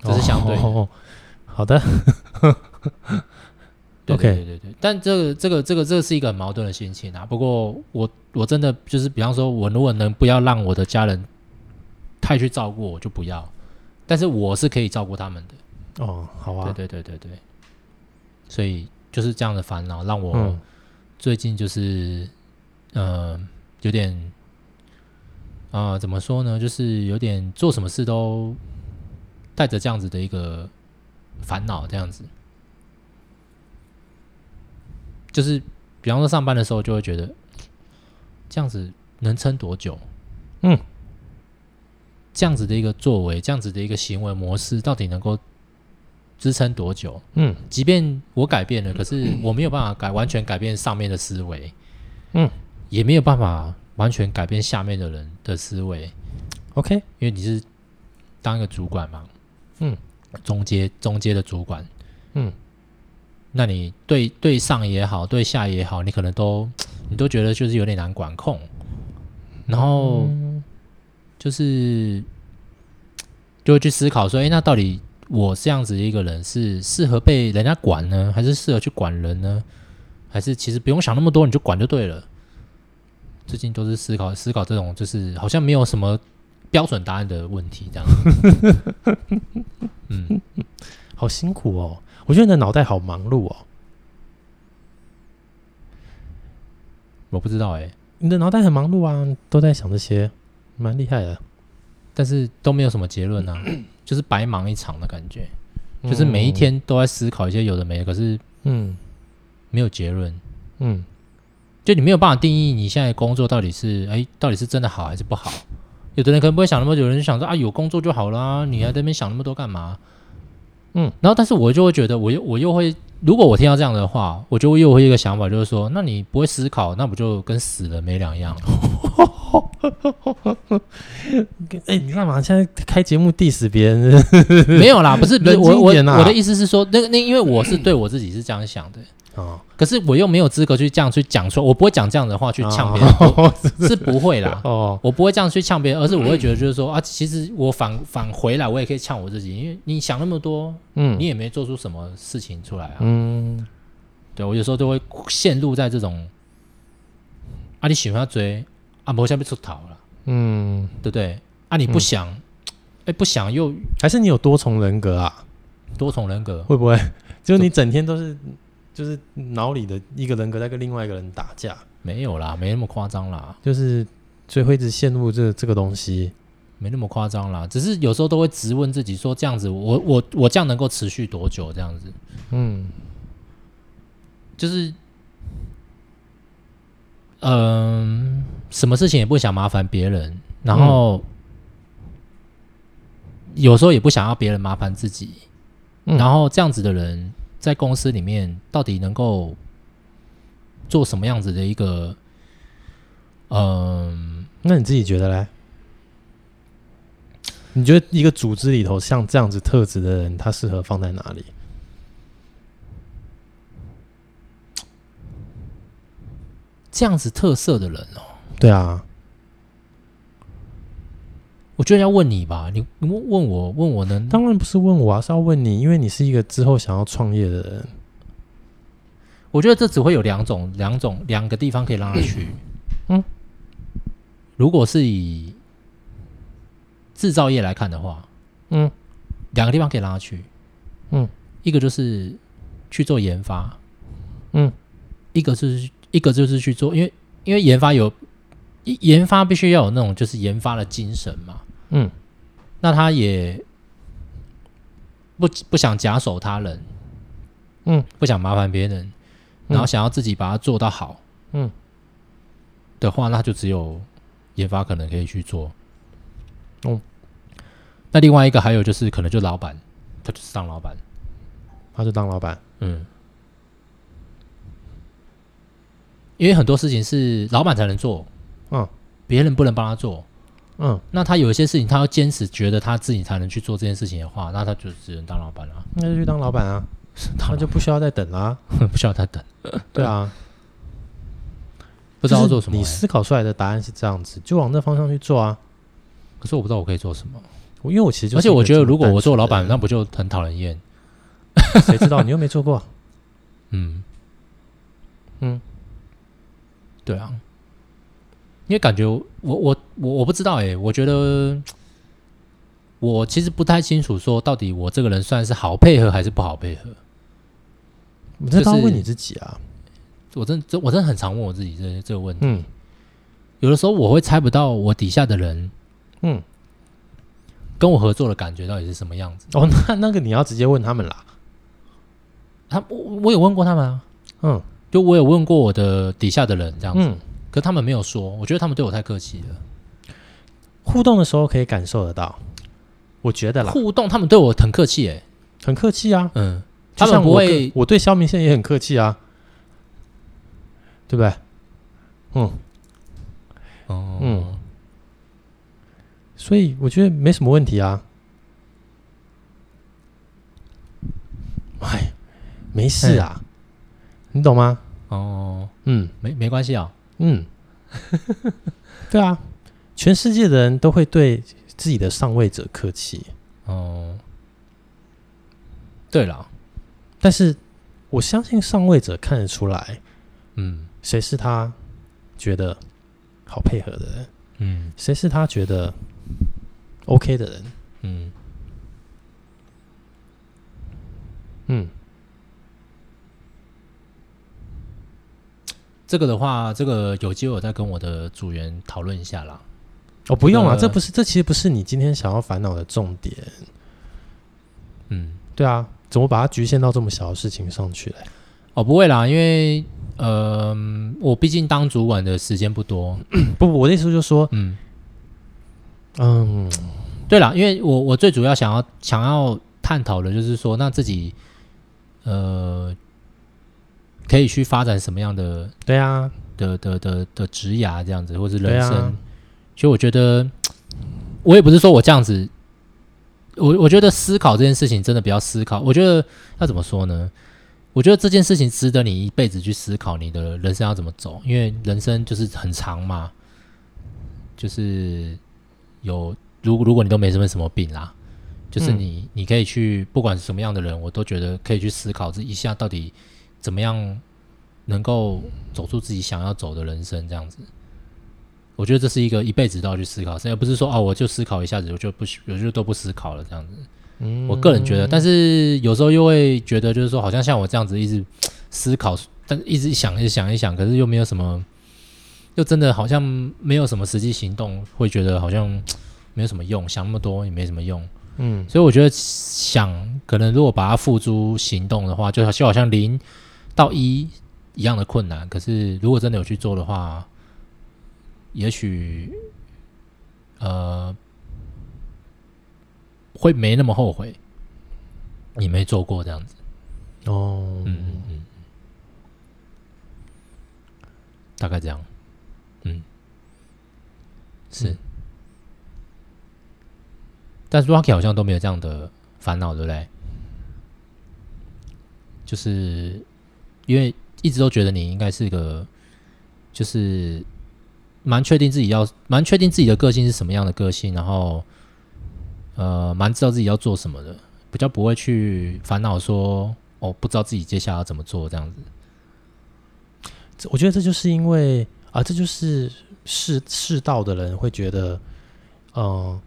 这是相对的。哦，好的。*laughs* 对对对对对，但这个这个这个这个是一个很矛盾的心情啊。不过我我真的就是，比方说，我如果能不要让我的家人太去照顾我，就不要。但是我是可以照顾他们的。哦，好啊。对对对对对。所以就是这样的烦恼，让我最近就是嗯、呃、有点啊、呃、怎么说呢？就是有点做什么事都带着这样子的一个烦恼，这样子。就是，比方说上班的时候，就会觉得这样子能撑多久？嗯，这样子的一个作为，这样子的一个行为模式，到底能够支撑多久？嗯，即便我改变了，可是我没有办法改，完全改变上面的思维，嗯，也没有办法完全改变下面的人的思维。OK，因为你是当一个主管嘛，嗯，中阶中阶的主管，嗯。那你对对上也好，对下也好，你可能都 *tsk* 你都觉得就是有点难管控，然后就是就会去思考说，哎，那到底我这样子一个人是适合被人家管呢，还是适合去管人呢？还是其实不用想那么多，你就管就对了？最近都是思考思考这种，就是好像没有什么标准答案的问题，这样。*laughs* 嗯，好辛苦哦。我觉得你的脑袋好忙碌哦，我不知道哎、欸，你的脑袋很忙碌啊，都在想这些，蛮厉害的，但是都没有什么结论啊，*clears throat* 就是白忙一场的感觉，就是每一天都在思考一些有的没的，可是嗯，没有结论，嗯，就你没有办法定义你现在工作到底是哎，到底是真的好还是不好？有的人可能不会想那么久，有人就想说啊，有工作就好啦，你还在那边想那么多干嘛？嗯，然后但是我就会觉得，我又我又会，如果我听到这样的话，我就又会一个想法，就是说，那你不会思考，那不就跟死了没两样？*laughs* 哎、欸，你干嘛现在开节目 diss 别人？*laughs* 没有啦，不是，不是我我我的意思是说，那个那因为我是对我自己是这样想的。哦，可是我又没有资格去这样去讲出来，我不会讲这样的话去呛别人，哦、*laughs* 是不会啦。哦，我不会这样去呛别人，而是我会觉得就是说啊，其实我反返回来，我也可以呛我自己，因为你想那么多，嗯，你也没做出什么事情出来啊。嗯，对，我有时候都会陷入在这种啊，你喜欢追啊，我现在被出逃了，嗯，对不对？啊，你不想，哎、嗯欸，不想又还是你有多重人格啊？多重人格会不会？*laughs* 就是你整天都是。就是脑里的一个人格在跟另外一个人打架，没有啦，没那么夸张啦。就是所以会一直陷入这这个东西，没那么夸张啦。只是有时候都会直问自己，说这样子我，我我我这样能够持续多久？这样子，嗯，就是，嗯、呃，什么事情也不想麻烦别人，然后、嗯、有时候也不想要别人麻烦自己，嗯、然后这样子的人。在公司里面，到底能够做什么样子的一个？嗯，那你自己觉得嘞？你觉得一个组织里头像这样子特质的人，他适合放在哪里？这样子特色的人哦，对啊。我觉得要问你吧，你问问我，问我呢？当然不是问我啊，是要问你，因为你是一个之后想要创业的人。我觉得这只会有两种、两种、两个地方可以让他去。嗯，如果是以制造业来看的话，嗯，两个地方可以让他去。嗯，一个就是去做研发，嗯，一个就是一个就是去做，因为因为研发有研发必须要有那种就是研发的精神嘛。嗯，那他也不不想假手他人，嗯，不想麻烦别人，嗯、然后想要自己把它做到好，嗯，的话，那就只有研发可能可以去做。嗯，那另外一个还有就是，可能就老板，他就是当老板，他就当老板，嗯，因为很多事情是老板才能做，嗯，别人不能帮他做。嗯，那他有一些事情，他要坚持觉得他自己才能去做这件事情的话，那他就只能当老板了。那就去当老板啊，*laughs* 他就不需要再等啦，*laughs* 不需要再等。*laughs* 对啊，不知道做什么。你思考出来的答案是这样子，就往那方向去做啊。可是我不知道我可以做什么。我因为我其实就，而且我觉得如果我做老板，那不就很讨人厌？谁知道你又没做过？嗯嗯，对啊，因为感觉我我我我不知道哎、欸，我觉得我其实不太清楚，说到底我这个人算是好配合还是不好配合。你这当问你自己啊！我真真我真的很常问我自己这这个问题。嗯，有的时候我会猜不到我底下的人，嗯，跟我合作的感觉到底是什么样子。哦，那那个你要直接问他们啦。他我我有问过他们啊，嗯，就我有问过我的底下的人这样子，嗯，可他们没有说，我觉得他们对我太客气了。互动的时候可以感受得到，我觉得啦，互动他们对我很客气，哎，很客气啊，嗯，他们不会，我对肖明宪也很客气啊，对不对？嗯，哦，嗯，所以我觉得没什么问题啊，哎。没事啊，你懂吗？哦，嗯，没没关系啊，嗯，*laughs* 对啊，全世界的人都会对自己的上位者客气。哦，对了，但是我相信上位者看得出来，嗯，谁是他觉得好配合的人，嗯，谁是他觉得 OK 的人，嗯，嗯。这个的话，这个有机会我再跟我的组员讨论一下啦。哦，不用啊，这不是，这其实不是你今天想要烦恼的重点。嗯，对啊，怎么把它局限到这么小的事情上去嘞？哦，不会啦，因为呃，我毕竟当主管的时间不多。不 *clears throat* 不，我的意思就是说，嗯嗯，对啦，因为我我最主要想要想要探讨的就是说，那自己呃。可以去发展什么样的？对啊，的的的的职涯这样子，或是人生。其实我觉得，我也不是说我这样子，我我觉得思考这件事情真的比较思考。我觉得要怎么说呢？我觉得这件事情值得你一辈子去思考，你的人生要怎么走，因为人生就是很长嘛。就是有，如果如果你都没什么什么病啦，就是你你可以去，不管是什么样的人，我都觉得可以去思考这一下到底。怎么样能够走出自己想要走的人生？这样子，我觉得这是一个一辈子都要去思考，而不是说哦，我就思考一下子，我就不，我就都不思考了这样子。嗯，我个人觉得，但是有时候又会觉得，就是说，好像像我这样子一直思考，但一直想一想一想，可是又没有什么，又真的好像没有什么实际行动，会觉得好像没有什么用，想那么多也没什么用。嗯，所以我觉得想，可能如果把它付诸行动的话，就好就好像零。到一一样的困难，可是如果真的有去做的话，也许呃会没那么后悔，你没做过这样子哦，嗯嗯嗯，大概这样，嗯，是，嗯、但是 Rocky 好像都没有这样的烦恼，对不对？就是。因为一直都觉得你应该是个，就是蛮确定自己要，蛮确定自己的个性是什么样的个性，然后呃，蛮知道自己要做什么的，比较不会去烦恼说哦，不知道自己接下来要怎么做这样子。我觉得这就是因为啊，这就是世世道的人会觉得，嗯、呃，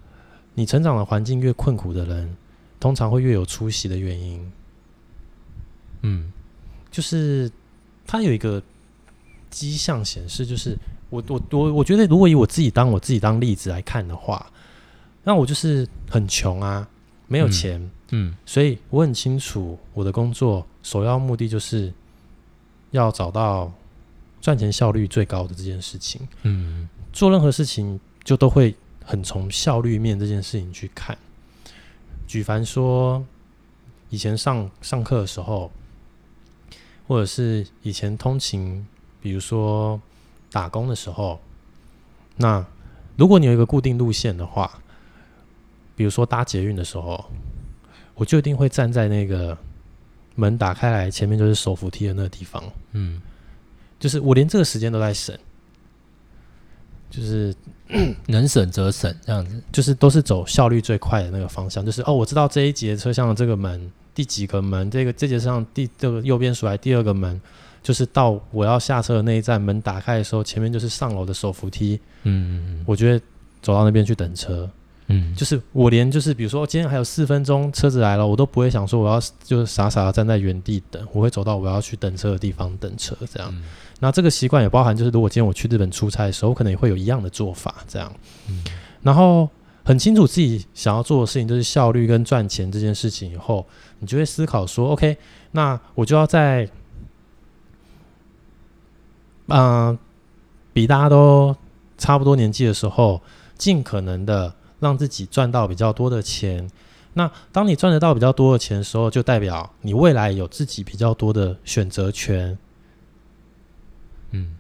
你成长的环境越困苦的人，通常会越有出息的原因。嗯。就是他有一个迹象显示，就是我我我我觉得，如果以我自己当我自己当例子来看的话，那我就是很穷啊，没有钱，嗯，嗯，所以我很清楚我的工作首要目的就是要找到赚钱效率最高的这件事情，嗯，做任何事情就都会很从效率面这件事情去看。举凡说以前上上课的时候。或者是以前通勤，比如说打工的时候，那如果你有一个固定路线的话，比如说搭捷运的时候，我就一定会站在那个门打开来，前面就是手扶梯的那个地方。嗯，就是我连这个时间都在省。就是 *clears throat* 能省则省这样子，就是都是走效率最快的那个方向。就是哦，我知道这一节车厢的这个门第几个门，这个这节上第这个右边数来第二个门，就是到我要下车的那一站，门打开的时候，前面就是上楼的手扶梯。嗯嗯嗯，我觉得走到那边去等车。嗯，就是我连就是比如说今天还有四分钟车子来了，我都不会想说我要就是傻傻的站在原地等，我会走到我要去等车的地方等车这样。嗯、那这个习惯也包含就是如果今天我去日本出差的时候，我可能也会有一样的做法这样。嗯，然后很清楚自己想要做的事情就是效率跟赚钱这件事情以后，你就会思考说，OK，那我就要在嗯、比大家都差不多年纪的时候，尽可能的。让自己赚到比较多的钱，那当你赚得到比较多的钱的时候，就代表你未来有自己比较多的选择权。嗯，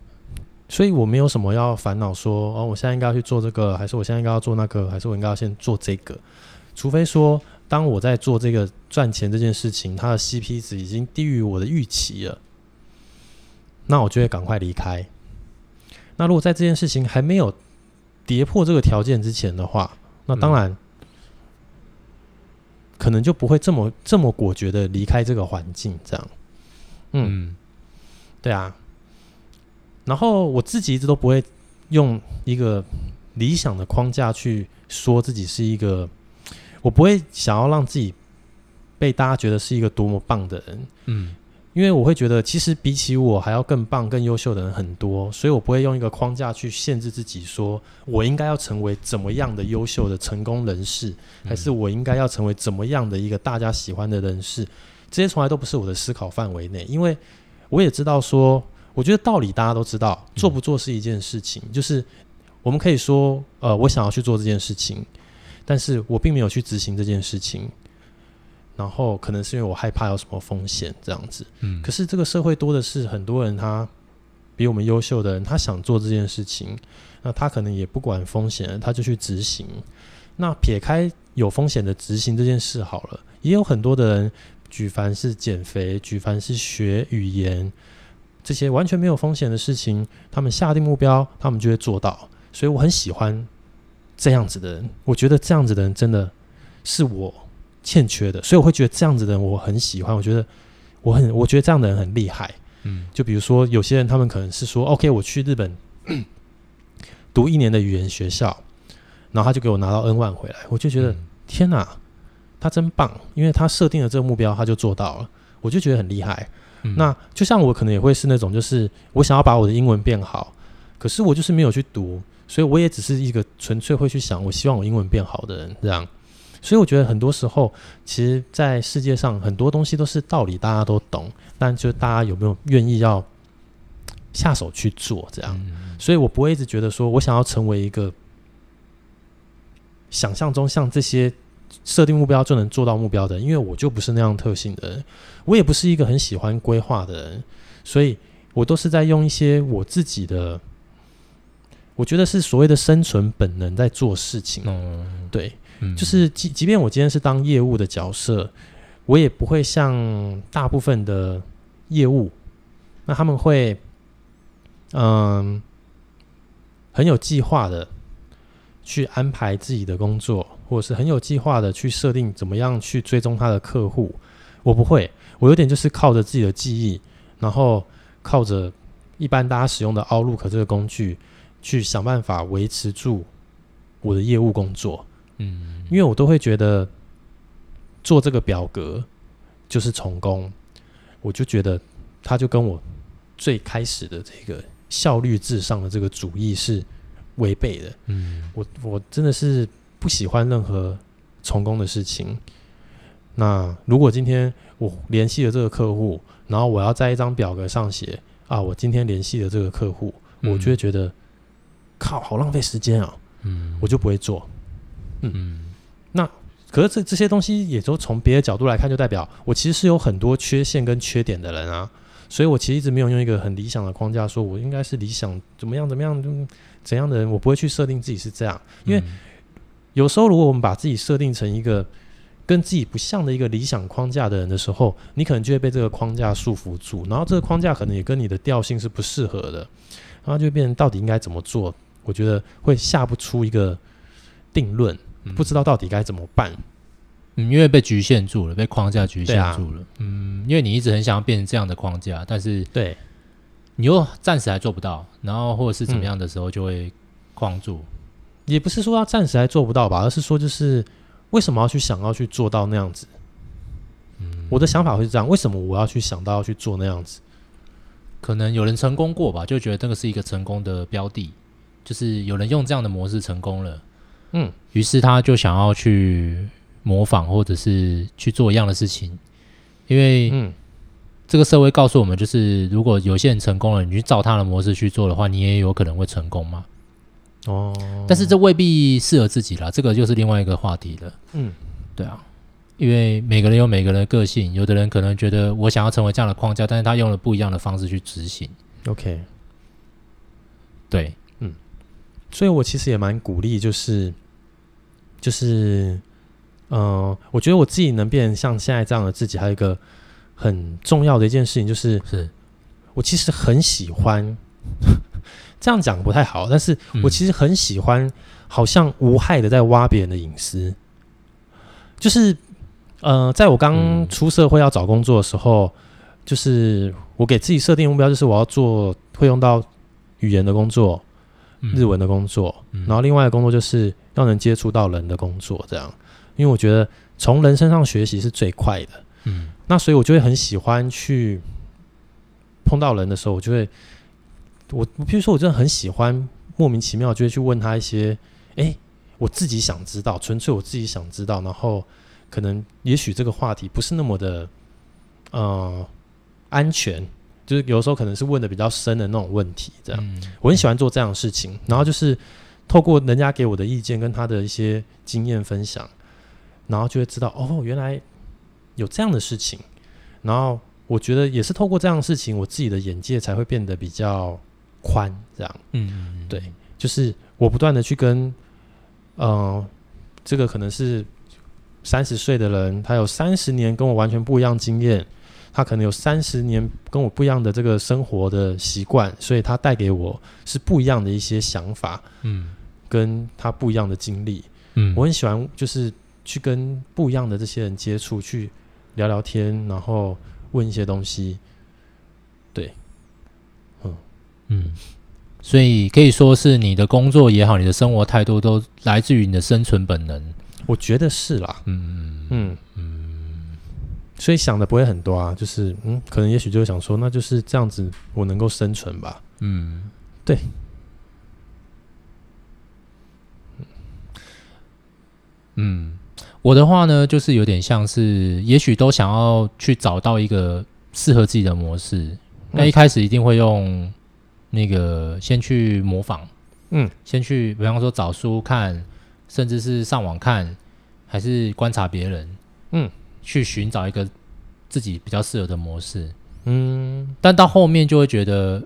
所以我没有什么要烦恼说，哦，我现在应该要去做这个，还是我现在应该要做那个，还是我应该要先做这个？除非说，当我在做这个赚钱这件事情，它的 CP 值已经低于我的预期了，那我就会赶快离开。那如果在这件事情还没有跌破这个条件之前的话，那当然，可能就不会这么这么果决的离开这个环境，这样。嗯，对啊。然后我自己一直都不会用一个理想的框架去说自己是一个，我不会想要让自己被大家觉得是一个多么棒的人。嗯。因为我会觉得，其实比起我还要更棒、更优秀的人很多，所以我不会用一个框架去限制自己，说我应该要成为怎么样的优秀的成功人士，还是我应该要成为怎么样的一个大家喜欢的人士，这些从来都不是我的思考范围内。因为我也知道说，我觉得道理大家都知道，做不做是一件事情，就是我们可以说，呃，我想要去做这件事情，但是我并没有去执行这件事情。然后可能是因为我害怕有什么风险这样子，嗯，可是这个社会多的是很多人，他比我们优秀的人，他想做这件事情，那他可能也不管风险，他就去执行。那撇开有风险的执行这件事好了，也有很多的人，举凡是减肥，举凡是学语言，这些完全没有风险的事情，他们下定目标，他们就会做到。所以我很喜欢这样子的人，我觉得这样子的人真的是我。欠缺的，所以我会觉得这样子的人我很喜欢。我觉得我很，我觉得这样的人很厉害。嗯，就比如说有些人，他们可能是说，OK，我去日本读一年的语言学校，然后他就给我拿到 N 万回来，我就觉得、嗯、天哪，他真棒，因为他设定了这个目标，他就做到了，我就觉得很厉害。嗯、那就像我可能也会是那种，就是我想要把我的英文变好，可是我就是没有去读，所以我也只是一个纯粹会去想，我希望我英文变好的人，这样。所以我觉得很多时候，其实，在世界上很多东西都是道理，大家都懂，但就大家有没有愿意要下手去做这样。所以我不会一直觉得说我想要成为一个想象中像这些设定目标就能做到目标的人，因为我就不是那样特性的人，我也不是一个很喜欢规划的人，所以我都是在用一些我自己的，我觉得是所谓的生存本能在做事情。嗯，对。就是即即便我今天是当业务的角色，我也不会像大部分的业务，那他们会，嗯，很有计划的去安排自己的工作，或者是很有计划的去设定怎么样去追踪他的客户。我不会，我有点就是靠着自己的记忆，然后靠着一般大家使用的 Outlook 这个工具，去想办法维持住我的业务工作。嗯，因为我都会觉得做这个表格就是成功，我就觉得他就跟我最开始的这个效率至上的这个主义是违背的。嗯，我我真的是不喜欢任何成功的事情。那如果今天我联系了这个客户，然后我要在一张表格上写啊，我今天联系了这个客户，我就会觉得靠，好浪费时间啊。嗯，我就不会做。嗯，那可是这这些东西也都从别的角度来看，就代表我其实是有很多缺陷跟缺点的人啊，所以我其实一直没有用一个很理想的框架，说我应该是理想怎么样怎么样怎样的人，我不会去设定自己是这样，因为有时候如果我们把自己设定成一个跟自己不像的一个理想框架的人的时候，你可能就会被这个框架束缚住，然后这个框架可能也跟你的调性是不适合的，然后就变成到底应该怎么做我觉得会下不出一个定论，嗯、不知道到底该怎么办。嗯，因为被局限住了，被框架局限住了。啊、嗯，因为你一直很想要变成这样的框架，但是对，你又暂时还做不到，然后或者是怎么样的时候就会框住。嗯、也不是说他暂时还做不到吧，而是说就是为什么要去想要去做到那样子？嗯，我的想法会是这样：为什么我要去想到要去做那样子？可能有人成功过吧，就觉得这个是一个成功的标的，就是有人用这样的模式成功了。嗯，于是他就想要去。模仿或者是去做一样的事情，因为嗯，这个社会告诉我们，就是如果有些人成功了，你去照他的模式去做的话，你也有可能会成功嘛。哦，但是这未必适合自己啦，这个就是另外一个话题了。嗯，对啊，因为每个人有每个人的个性，有的人可能觉得我想要成为这样的框架，但是他用了不一样的方式去执行。OK，对，嗯，所以我其实也蛮鼓励，就是就是。嗯、呃，我觉得我自己能变成像现在这样的自己，还有一个很重要的一件事情，就是，是我其实很喜欢这样讲不太好，但是我其实很喜欢，好像无害的在挖别人的隐私。嗯、就是，呃，在我刚出社会要找工作的时候，嗯、就是我给自己设定目标，就是我要做会用到语言的工作，嗯、日文的工作，嗯、然后另外的工作就是要能接触到人的工作，这样。因为我觉得从人身上学习是最快的，嗯，那所以我就会很喜欢去碰到人的时候，我就会，我比如说我真的很喜欢莫名其妙就会去问他一些，哎，我自己想知道，纯粹我自己想知道，然后可能也许这个话题不是那么的，呃，安全，就是有时候可能是问的比较深的那种问题，这样，嗯，我很喜欢做这样的事情，然后就是透过人家给我的意见跟他的一些经验分享。然后就会知道哦，原来有这样的事情。然后我觉得也是透过这样的事情，我自己的眼界才会变得比较宽。这样，嗯，对，就是我不断的去跟，嗯、呃，这个可能是三十岁的人，他有三十年跟我完全不一样经验，他可能有三十年跟我不一样的这个生活的习惯，所以他带给我是不一样的一些想法，嗯，跟他不一样的经历，嗯，我很喜欢就是。去跟不一样的这些人接触，去聊聊天，然后问一些东西，对，嗯嗯，所以可以说是你的工作也好，你的生活态度都来自于你的生存本能。我觉得是啦，嗯嗯嗯嗯，所以想的不会很多啊，就是嗯，可能也许就会想说，那就是这样子，我能够生存吧。嗯，对。嗯。我的话呢，就是有点像是，也许都想要去找到一个适合自己的模式。那一开始一定会用那个先去模仿，嗯，先去，比方说找书看，甚至是上网看，还是观察别人，嗯，去寻找一个自己比较适合的模式，嗯。但到后面就会觉得。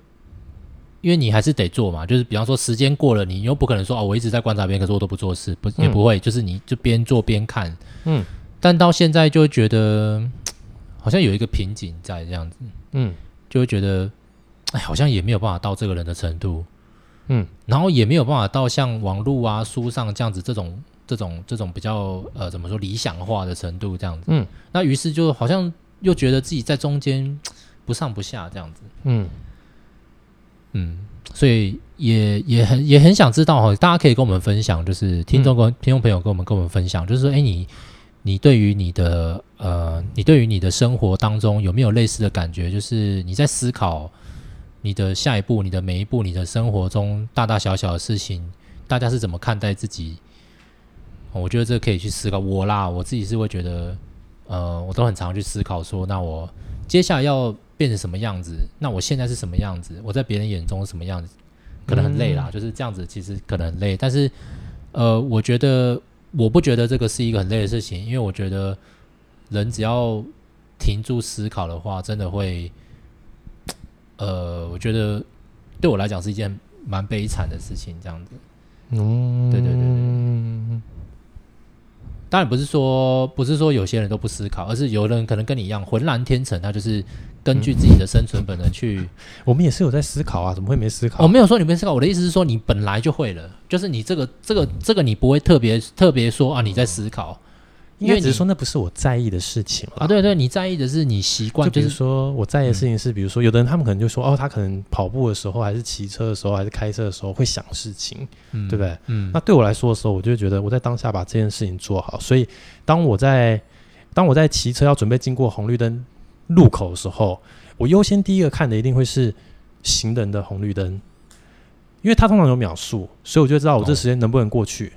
因为你还是得做嘛，就是比方说时间过了，你又不可能说哦，我一直在观察别人，可是我都不做事，不也不会，嗯、就是你就边做边看，嗯。但到现在就会觉得好像有一个瓶颈在这样子，嗯，就会觉得哎，好像也没有办法到这个人的程度，嗯，然后也没有办法到像网络啊、书上这样子这种这种这种比较呃怎么说理想化的程度这样子，嗯。那于是就好像又觉得自己在中间不上不下这样子，嗯。嗯，所以也也很也很想知道哈，大家可以跟我们分享，就是听众跟、嗯、听众朋友跟我们跟我们分享，就是说，哎，你你对于你的呃，你对于你的生活当中有没有类似的感觉？就是你在思考你的下一步、你的每一步、你的生活中大大小小的事情，大家是怎么看待自己？我觉得这可以去思考。我啦，我自己是会觉得，呃，我都很常去思考说，那我接下来要。变成什么样子？那我现在是什么样子？我在别人眼中是什么样子？可能很累啦，嗯、就是这样子。其实可能很累，但是呃，我觉得我不觉得这个是一个很累的事情，因为我觉得人只要停住思考的话，真的会呃，我觉得对我来讲是一件蛮悲惨的事情。这样子，嗯，对对对对。当然不是说不是说有些人都不思考，而是有人可能跟你一样浑然天成，他就是。根据自己的生存本能去。*laughs* 我们也是有在思考啊，怎么会没思考？我没有说你没思考，我的意思是说你本来就会了，就是你这个这个这个你不会特别特别说啊你在思考。因为只是说那不是我在意的事情啊，对对，你在意的是你习惯，就比如说我在意的事情是，比如说有的人他们可能就说哦，他可能跑步的时候，还是骑车的时候，还是开车的时候会想事情，对不对？嗯，那对我来说的时候，我就觉得我在当下把这件事情做好。所以当我在当我在骑车要准备经过红绿灯路口的时候，我优先第一个看的一定会是行人的红绿灯，因为它通常有秒数，所以我就知道我这时间能不能过去。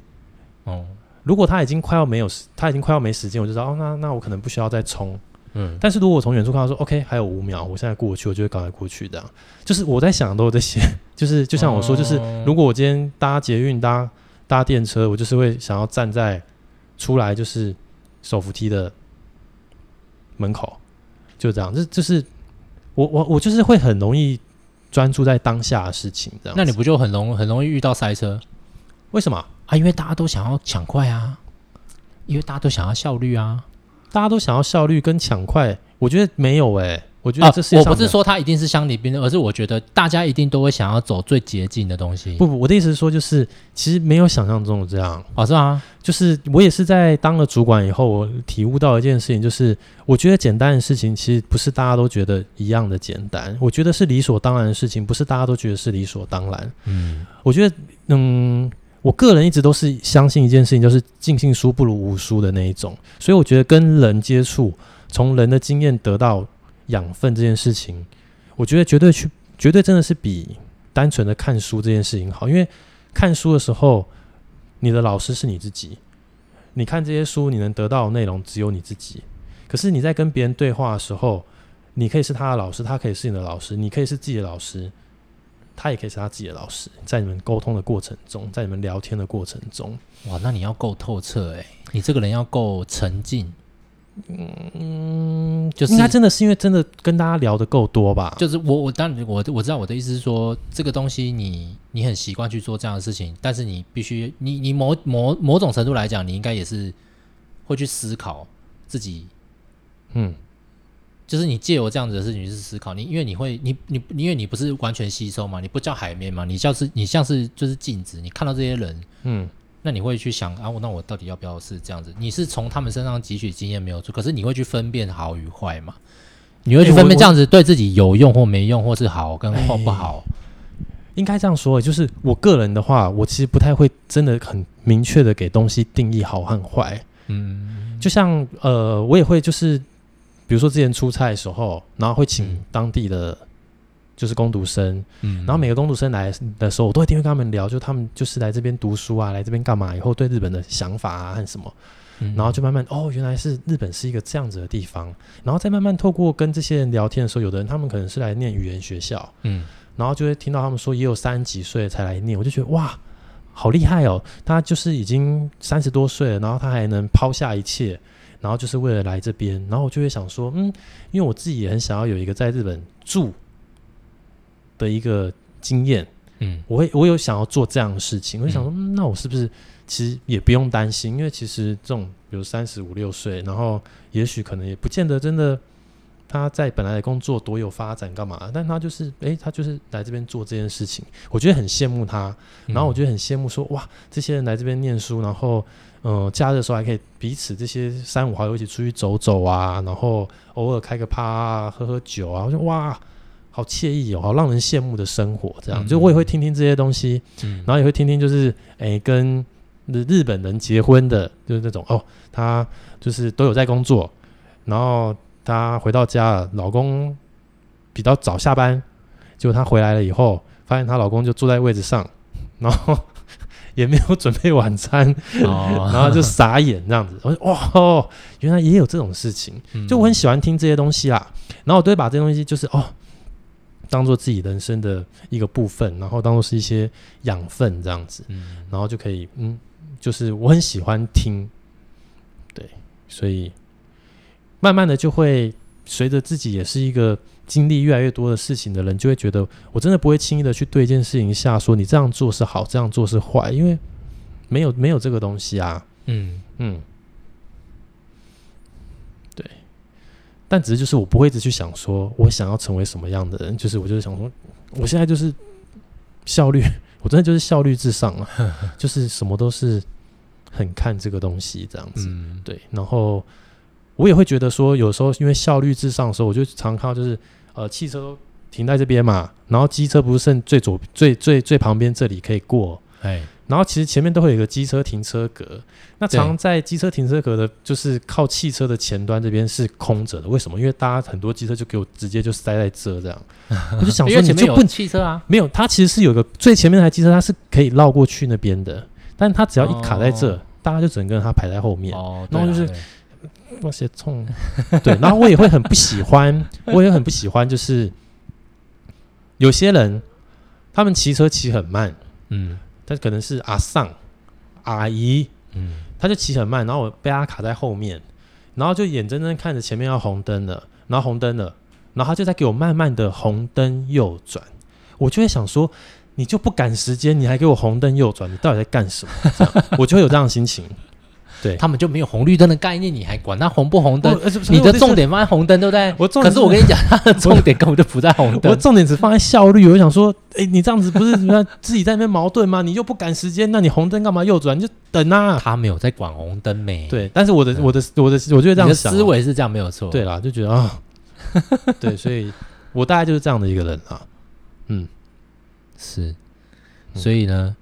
哦。如果他已经快要没有时，他已经快要没时间，我就知道哦，那那我可能不需要再冲。嗯，但是如果我从远处看到说，OK，还有五秒，我现在过去，我就会赶快过去。这样，就是我在想的都有这些，*laughs* 就是就像我说，就是如果我今天搭捷运、搭搭电车，我就是会想要站在出来就是手扶梯的门口，就这样。这就是我我我就是会很容易专注在当下的事情。这样，那你不就很容很容易遇到塞车？为什么？啊，因为大家都想要抢快啊，因为大家都想要效率啊，大家都想要效率跟抢快，我觉得没有诶、欸，我觉得这是、啊、我不是说它一定是相提并论，而是我觉得大家一定都会想要走最捷径的东西。不不，我的意思是说，就是其实没有想象中的这样。啊，是吗？就是我也是在当了主管以后，我体悟到一件事情，就是我觉得简单的事情，其实不是大家都觉得一样的简单。我觉得是理所当然的事情，不是大家都觉得是理所当然。嗯，我觉得，嗯。我个人一直都是相信一件事情，就是尽信书不如无书的那一种。所以我觉得跟人接触，从人的经验得到养分这件事情，我觉得绝对去，绝对真的是比单纯的看书这件事情好。因为看书的时候，你的老师是你自己，你看这些书，你能得到的内容只有你自己。可是你在跟别人对话的时候，你可以是他的老师，他可以是你的老师，你可以是自己的老师。他也可以是他自己的老师，在你们沟通的过程中，在你们聊天的过程中，哇，那你要够透彻哎，你这个人要够沉静，嗯，就是应该真的是因为真的跟大家聊的够多吧？就是我我当然我我知道我的意思是说，这个东西你你很习惯去做这样的事情，但是你必须你你某某某种程度来讲，你应该也是会去思考自己，嗯。就是你借我这样子的事情去思考，你因为你会你你因为你不是完全吸收嘛，你不叫海绵嘛，你像是你像是就是镜子，你看到这些人，嗯，那你会去想啊，我那我到底要不要是这样子？你是从他们身上汲取经验没有错，可是你会去分辨好与坏嘛？你会去分辨这样子对自己有用或没用，或是好跟或不好？应该这样说，就是我个人的话，我其实不太会真的很明确的给东西定义好和坏，嗯，就像呃，我也会就是。比如说之前出差的时候，然后会请当地的就是工读生，嗯，然后每个工读生来的时候，我都会听会跟他们聊，就他们就是来这边读书啊，来这边干嘛，以后对日本的想法啊和什么，嗯，然后就慢慢哦，原来是日本是一个这样子的地方，然后再慢慢透过跟这些人聊天的时候，有的人他们可能是来念语言学校，嗯，然后就会听到他们说也有三十几岁才来念，我就觉得哇，好厉害哦，他就是已经三十多岁了，然后他还能抛下一切。然后就是为了来这边，然后我就会想说，嗯，因为我自己也很想要有一个在日本住的一个经验，嗯，我会我有想要做这样的事情，我就想说，嗯，那我是不是其实也不用担心，因为其实这种比如三十五六岁，然后也许可能也不见得真的。他在本来的工作多有发展，干嘛？但他就是，哎、欸，他就是来这边做这件事情，我觉得很羡慕他。然后我觉得很羡慕说，说哇，这些人来这边念书，然后，嗯、呃，假日的时候还可以彼此这些三五好友一起出去走走啊，然后偶尔开个趴啊，喝喝酒啊，我说哇，好惬意哦，好让人羡慕的生活。这样，就我也会听听这些东西，嗯然后也会听听，就是哎、欸，跟日本人结婚的，就是那种哦，他就是都有在工作，然后。她回到家了，老公比较早下班，结果她回来了以后，发现她老公就坐在位置上，然后也没有准备晚餐，哦、*laughs* 然后就傻眼这样子。我说哇、哦，原来也有这种事情，就我很喜欢听这些东西啦。然后我都会把这些东西就是哦，当做自己人生的一个部分，然后当做是一些养分这样子，然后就可以嗯，就是我很喜欢听，对，所以。慢慢的就会随着自己也是一个经历越来越多的事情的人，就会觉得我真的不会轻易的去对一件事情下说，你这样做是好，这样做是坏，因为没有没有这个东西啊。嗯嗯，对。但只是就是我不会一直去想说我想要成为什么样的人，就是我就是想说，我现在就是效率，*laughs* 我真的就是效率至上啊，*laughs* 就是什么都是很看这个东西这样子，嗯、对。然后我也会觉得说，有时候因为效率至上的时候，我就常看到就是呃汽车停在这边嘛，然后机车不是剩最左最最最旁边这里可以过，哎。然后其实前面都会有一个机车停车格，那常在机车停车格的，就是靠汽车的前端这边是空着的。为什么？因为大家很多机车就给我直接就塞在这这样。*laughs* 我就想说，你就不汽车啊？没有，它其实是有个最前面那台机车，它是可以绕过去那边的，但它只要一卡在这，哦、大家就只能跟它排在后面。哦，然后就是那些冲，*laughs* 对，然后我也会很不喜欢，*laughs* 我也很不喜欢，就是有些人他们骑车骑很慢，嗯。他可能是阿桑阿姨，嗯，他就骑很慢，然后我被他卡在后面，然后就眼睁睁看着前面要红灯了，然后红灯了，然后他就在给我慢慢的红灯右转，我就会想说，你就不赶时间，你还给我红灯右转，你到底在干什么？我就会有这样的心情。对，他们就没有红绿灯的概念，你还管它红不红灯？你的重点放在红灯，对不对？我可是我跟你讲，他的重点根本就不在红灯。我重点只放在效率。我想说，哎，你这样子不是自己在那边矛盾吗？你又不赶时间，那你红灯干嘛右转？你就等啊。他没有在管红灯没？对，但是我的我的我的，我觉得这样想，思维是这样没有错。对啦，就觉得啊，*laughs* 对，所以我大概就是这样的一个人啊。嗯，是，所以呢。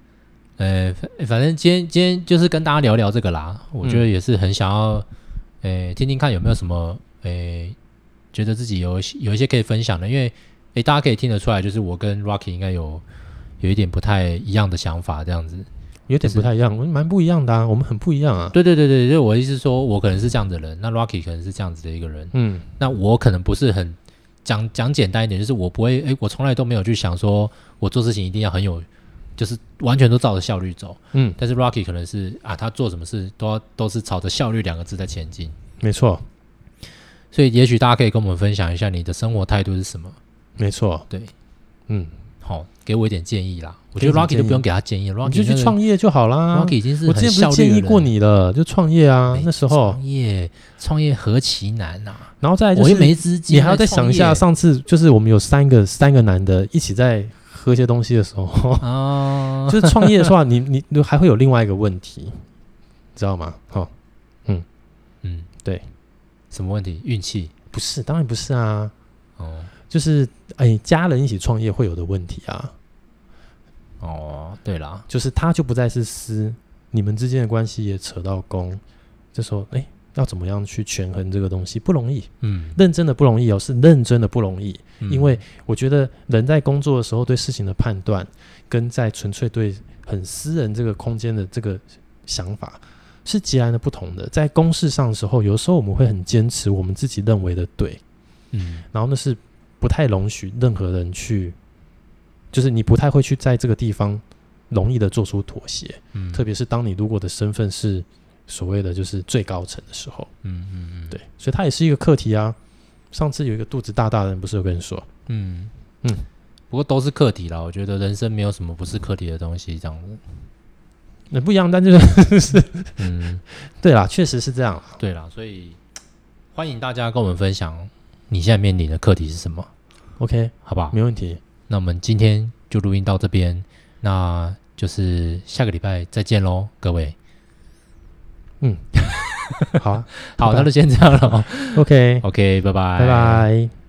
呃，反正今天今天就是跟大家聊聊这个啦。我觉得也是很想要，呃，听听看有没有什么，呃，觉得自己有有一些可以分享的。因为，诶，大家可以听得出来，就是我跟 Rocky 应该有有一点不太一样的想法，这样子，有点不太一样，蛮不一样的啊，我们很不一样啊。对对对对，就我的意思是说，我可能是这样的人，那 Rocky 可能是这样子的一个人，嗯，那我可能不是很讲讲简单一点，就是我不会，哎，我从来都没有去想说我做事情一定要很有。就是完全都照着效率走，嗯，但是 Rocky 可能是啊，他做什么事都要都是朝着效率两个字在前进，没错。所以也许大家可以跟我们分享一下你的生活态度是什么？没错，对，嗯，好，给我一点建议啦。我觉得 Rocky 都不用给他建议，Rocky 就去创业就好啦。Rocky 已经是我之前不是建议过你了，就创业啊，那时候创业创业何其难呐！然后再来就是没资金，你还要再想一下，上次就是我们有三个三个男的一起在。喝一些东西的时候，哦，就是创业的话，你你你还会有另外一个问题，知道吗？哦，嗯嗯，对，什么问题？运气？不是，当然不是啊。哦，就是哎，家人一起创业会有的问题啊。哦，对啦，就是他就不再是私，你们之间的关系也扯到公，就说哎。要怎么样去权衡这个东西不容易，嗯，认真的不容易哦，是认真的不容易，嗯，因为我觉得人在工作的时候对事情的判断，跟在纯粹对很私人这个空间的这个想法是截然的不同的。在公事上的时候，有时候我们会很坚持我们自己认为的对，嗯，然后那是不太容许任何人去，就是你不太会去在这个地方容易的做出妥协，嗯，特别是当你如果的身份是。所谓的就是最高层的时候，嗯嗯嗯，对，所以它也是一个课题啊。上次有一个肚子大大的人，不是有跟你说，嗯嗯，不过都是课题啦。我觉得人生没有什么不是课题的东西，这样子，那不一样，但就是，*laughs* 嗯，对啦，确实是这样，对啦，所以欢迎大家跟我们分享你现在面临的课题是什么？OK，好吧，没问题。那我们今天就录音到这边，那就是下个礼拜再见喽，各位。嗯，*laughs* *laughs* 好，好，那就先这样了。OK，OK，拜拜，拜拜。